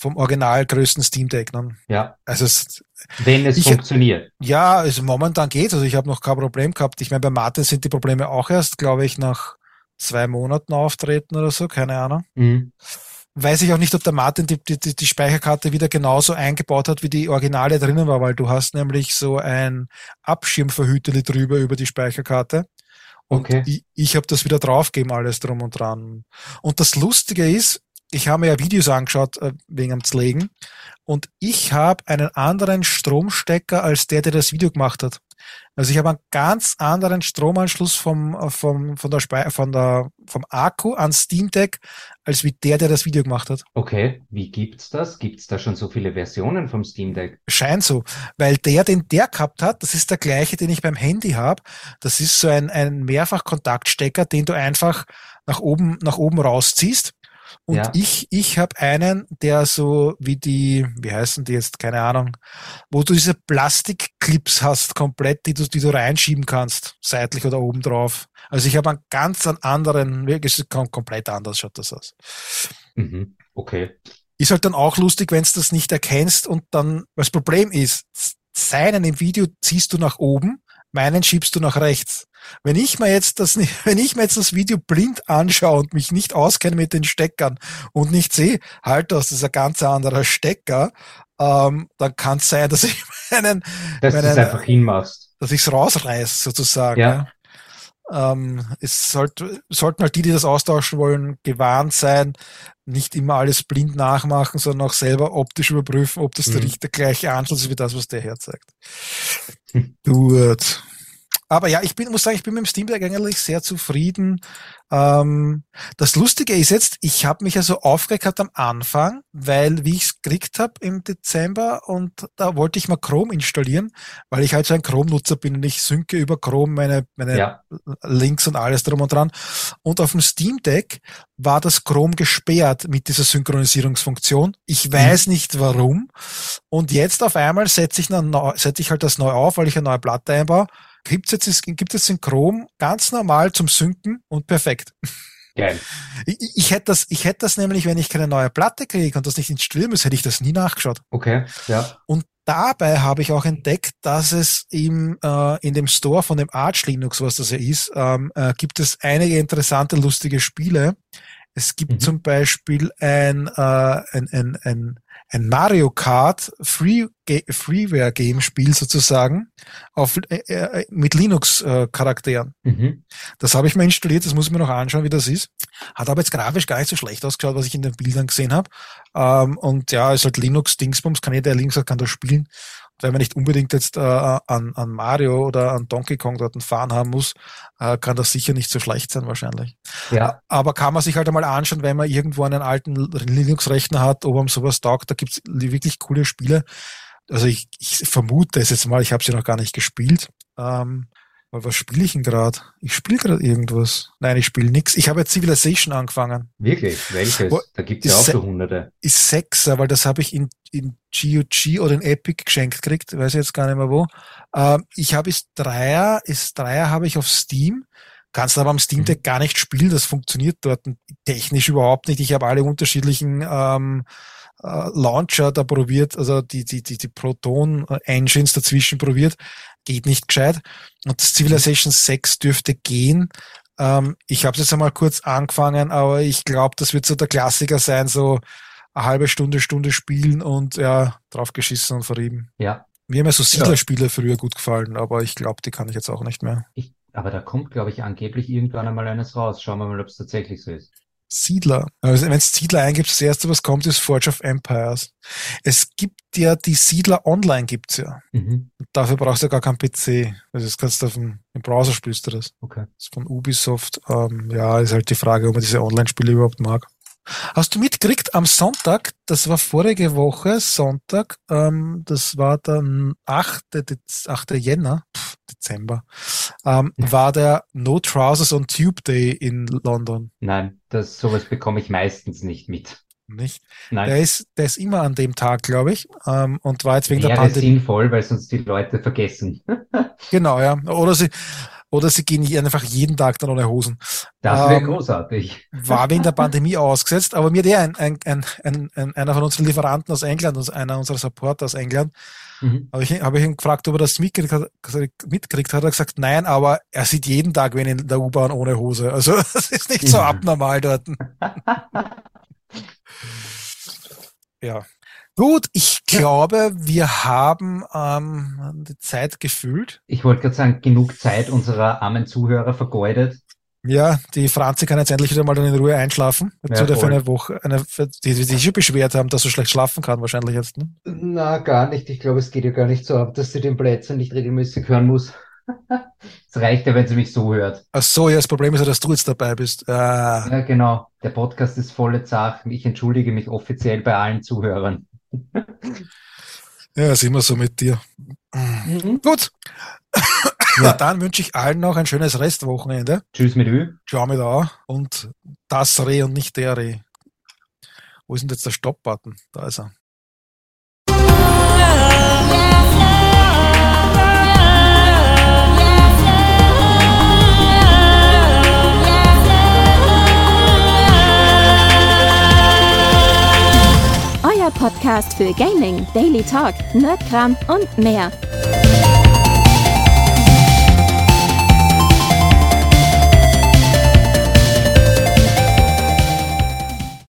vom original größten Steam Deck. Ne? Ja. Also es, wenn es ich, funktioniert. Ja, also momentan geht's. Also ich habe noch kein Problem gehabt. Ich meine, bei Martin sind die Probleme auch erst, glaube ich, nach zwei Monaten auftreten oder so, keine Ahnung. Mhm. Weiß ich auch nicht, ob der Martin die, die, die Speicherkarte wieder genauso eingebaut hat, wie die Originale drinnen war, weil du hast nämlich so ein Abschirmverhüterli drüber über die Speicherkarte. Und okay. ich, ich habe das wieder draufgegeben, alles drum und dran. Und das Lustige ist, ich habe mir ja Videos angeschaut äh, wegen am Zlegen und ich habe einen anderen Stromstecker als der, der das Video gemacht hat. Also ich habe einen ganz anderen Stromanschluss vom, äh, vom, von der Spe von der, vom Akku an Steam Deck, als wie der, der das Video gemacht hat. Okay, wie gibt's das? Gibt's da schon so viele Versionen vom Steam Deck? Scheint so, weil der, den der gehabt hat, das ist der gleiche, den ich beim Handy habe. Das ist so ein, ein Mehrfachkontaktstecker, den du einfach nach oben, nach oben rausziehst Und Ja. ich, ich habe einen, der so wie die, wie heißen die jetzt, keine Ahnung, wo du diese Plastikclips hast, komplett, die du, die du reinschieben kannst, seitlich oder oben drauf. Also ich habe einen ganz anderen, wirklich kom- komplett anders schaut das aus. Mhm. Okay. Ist halt dann auch lustig, wenn du das nicht erkennst und dann, das Problem ist, seinen im Video ziehst du nach oben, meinen schiebst du nach rechts. Wenn ich mir jetzt das, wenn ich mir jetzt das Video blind anschaue und mich nicht auskenne mit den Steckern und nicht sehe, halt, das ist ein ganz anderer Stecker, ähm, dann kann es sein, dass ich meinen, Dass meinen einfach hinmachst. dass ich es rausreiß, sozusagen. Ja. Ja. Ähm, es sollte, sollten halt die, die das austauschen wollen, gewarnt sein, nicht immer alles blind nachmachen, sondern auch selber optisch überprüfen, ob das der, Mhm. der gleiche Anschluss ist wie das, was der herzeigt. Gut. Aber ja, ich bin, muss sagen, ich bin mit dem Steam Deck eigentlich sehr zufrieden. Ähm, das Lustige ist jetzt, ich habe mich ja so aufgeregt am Anfang, weil wie ich es gekriegt habe im Dezember und da wollte ich mal Chrome installieren, weil ich halt so ein Chrome-Nutzer bin und ich synke über Chrome meine, meine Ja. Links und alles drum und dran. Und auf dem Steam Deck war das Chrome gesperrt mit dieser Synchronisierungsfunktion. Ich weiß nicht warum. Und jetzt auf einmal setze ich, eine setze ich halt das neu auf, weil ich eine neue Platte einbaue. Gibt's jetzt, gibt es in Chrome ganz normal zum Synken und perfekt. Geil. Ich, ich- hätte das, ich hätte das nämlich, wenn ich keine neue Platte kriege und das nicht installieren muss, hätte ich das nie nachgeschaut. Okay. Ja. Und dabei habe ich auch entdeckt, dass es im, äh, in dem Store von dem Arch Linux, was das ja ist, ähm, äh, gibt es einige interessante, lustige Spiele. Es gibt Mhm. zum Beispiel ein, äh, ein, ein, ein, ein Mario Kart Free, Freeware Game Spiel sozusagen auf, äh, äh, mit Linux äh, Charakteren. Mhm. Das habe ich mir installiert, das muss ich mir noch anschauen, wie das ist. Hat aber jetzt grafisch gar nicht so schlecht ausgeschaut, was ich in den Bildern gesehen habe. Ähm, und ja, ist halt Linux-Dingsbums, kann jeder, der Linux hat, kann das spielen. Wenn man nicht unbedingt jetzt äh, an, an Mario oder an Donkey Kong dort einen fahren haben muss, äh, kann das sicher nicht so schlecht sein wahrscheinlich. Ja. Aber kann man sich halt einmal anschauen, wenn man irgendwo einen alten Linux-Rechner hat, ob einem sowas taugt, da gibt's wirklich coole Spiele. Also ich, ich vermute es jetzt mal, ich habe sie noch gar nicht gespielt. Ähm, aber was spiele ich denn gerade? Ich spiele gerade irgendwas. Nein, ich spiele nix. Ich habe jetzt Civilization angefangen. Wirklich? Welches? Wo- Da gibt's ja ist auch so hunderte. Ist Sechser, weil das habe ich in, in GOG oder in Epic geschenkt gekriegt. Weiß ich jetzt gar nicht mehr wo. Ähm, ich habe ist Dreier, ist Dreier habe ich auf Steam. Kannst aber am Steam Deck gar nicht spielen. Das funktioniert dort technisch überhaupt nicht. Ich habe alle unterschiedlichen ähm, äh, Launcher da probiert, also die, die, die, die Proton-Engines dazwischen probiert. Geht nicht gescheit. Und das Civilization 6 dürfte gehen. Ähm, ich habe es jetzt einmal kurz angefangen, aber ich glaube, das wird so der Klassiker sein, so eine halbe Stunde, Stunde spielen und ja, draufgeschissen und verrieben. Ja. Mir haben ja so Siedlerspiele früher gut gefallen, aber ich glaube, die kann ich jetzt auch nicht mehr. Ich, aber da kommt, glaube ich, angeblich irgendwann einmal eines raus. Schauen wir mal, ob es tatsächlich so ist. Siedler. Also wenn es Siedler eingibst, das erste, was kommt, ist Forge of Empires. Es gibt ja die Siedler online gibt's ja. Mhm. Dafür brauchst du ja gar keinen PC. Also das kannst du auf dem, im Browser spielst du das. Okay. Das ist von Ubisoft. Ähm, ja, ist halt die Frage, ob man diese Online-Spiele überhaupt mag. Hast du mitgekriegt am Sonntag, das war vorige Woche, Sonntag, ähm, das war der 8. Dez 8. Jänner, Dezember, ähm, war der No Trousers on Tube Day in London. Nein, das, sowas bekomme ich meistens nicht mit. Nicht? Nein. Der ist, der ist immer an dem Tag, glaube ich, ähm, und war jetzt wegen der Wäre Pandemie. sinnvoll, weil sonst die Leute vergessen. Genau, ja. Oder sie, oder sie gehen einfach jeden Tag dann ohne Hosen. Das wäre Ähm, großartig. war wegen der Pandemie ausgesetzt, aber mir hat ja ein, ein, ein, ein, ein, einer von unseren Lieferanten aus England, einer unserer Supporter aus England, Mhm. habe ich, hab ich ihn gefragt, ob er das mitgekriegt hat, mitgekriegt hat, er hat gesagt, nein, aber er sieht jeden Tag wen in der U-Bahn ohne Hose. Also das ist nicht so Ja. abnormal dort. Ja. Gut, ich glaube, wir haben ähm, die Zeit gefüllt. Ich wollte gerade sagen, genug Zeit unserer armen Zuhörer vergeudet. Ja, die Franzi kann jetzt endlich wieder mal dann in Ruhe einschlafen. Jetzt Ja, wieder für eine Woche, eine, für die, die sich schon beschwert haben, dass sie schlecht schlafen kann, wahrscheinlich jetzt. Ne? Na, gar nicht. Ich glaube, es geht ja gar nicht so ab, dass sie den Plätzchen nicht regelmäßig hören muss. Es reicht ja, wenn sie mich so hört. Ach so, ja, das Problem ist ja, dass du jetzt dabei bist. Ah, Ja, genau. Der Podcast ist volle Zach. Ich entschuldige mich offiziell bei allen Zuhörern. ja, ist immer so mit dir. Gut, ja, dann wünsche ich allen noch ein schönes Restwochenende. Tschüss mit Ö. Ciao mit A. Und das Reh und nicht der Reh. Wo ist denn jetzt der Stopp-Button? Da ist er. Euer Podcast für Gaming, Daily Talk, Nerdkram und mehr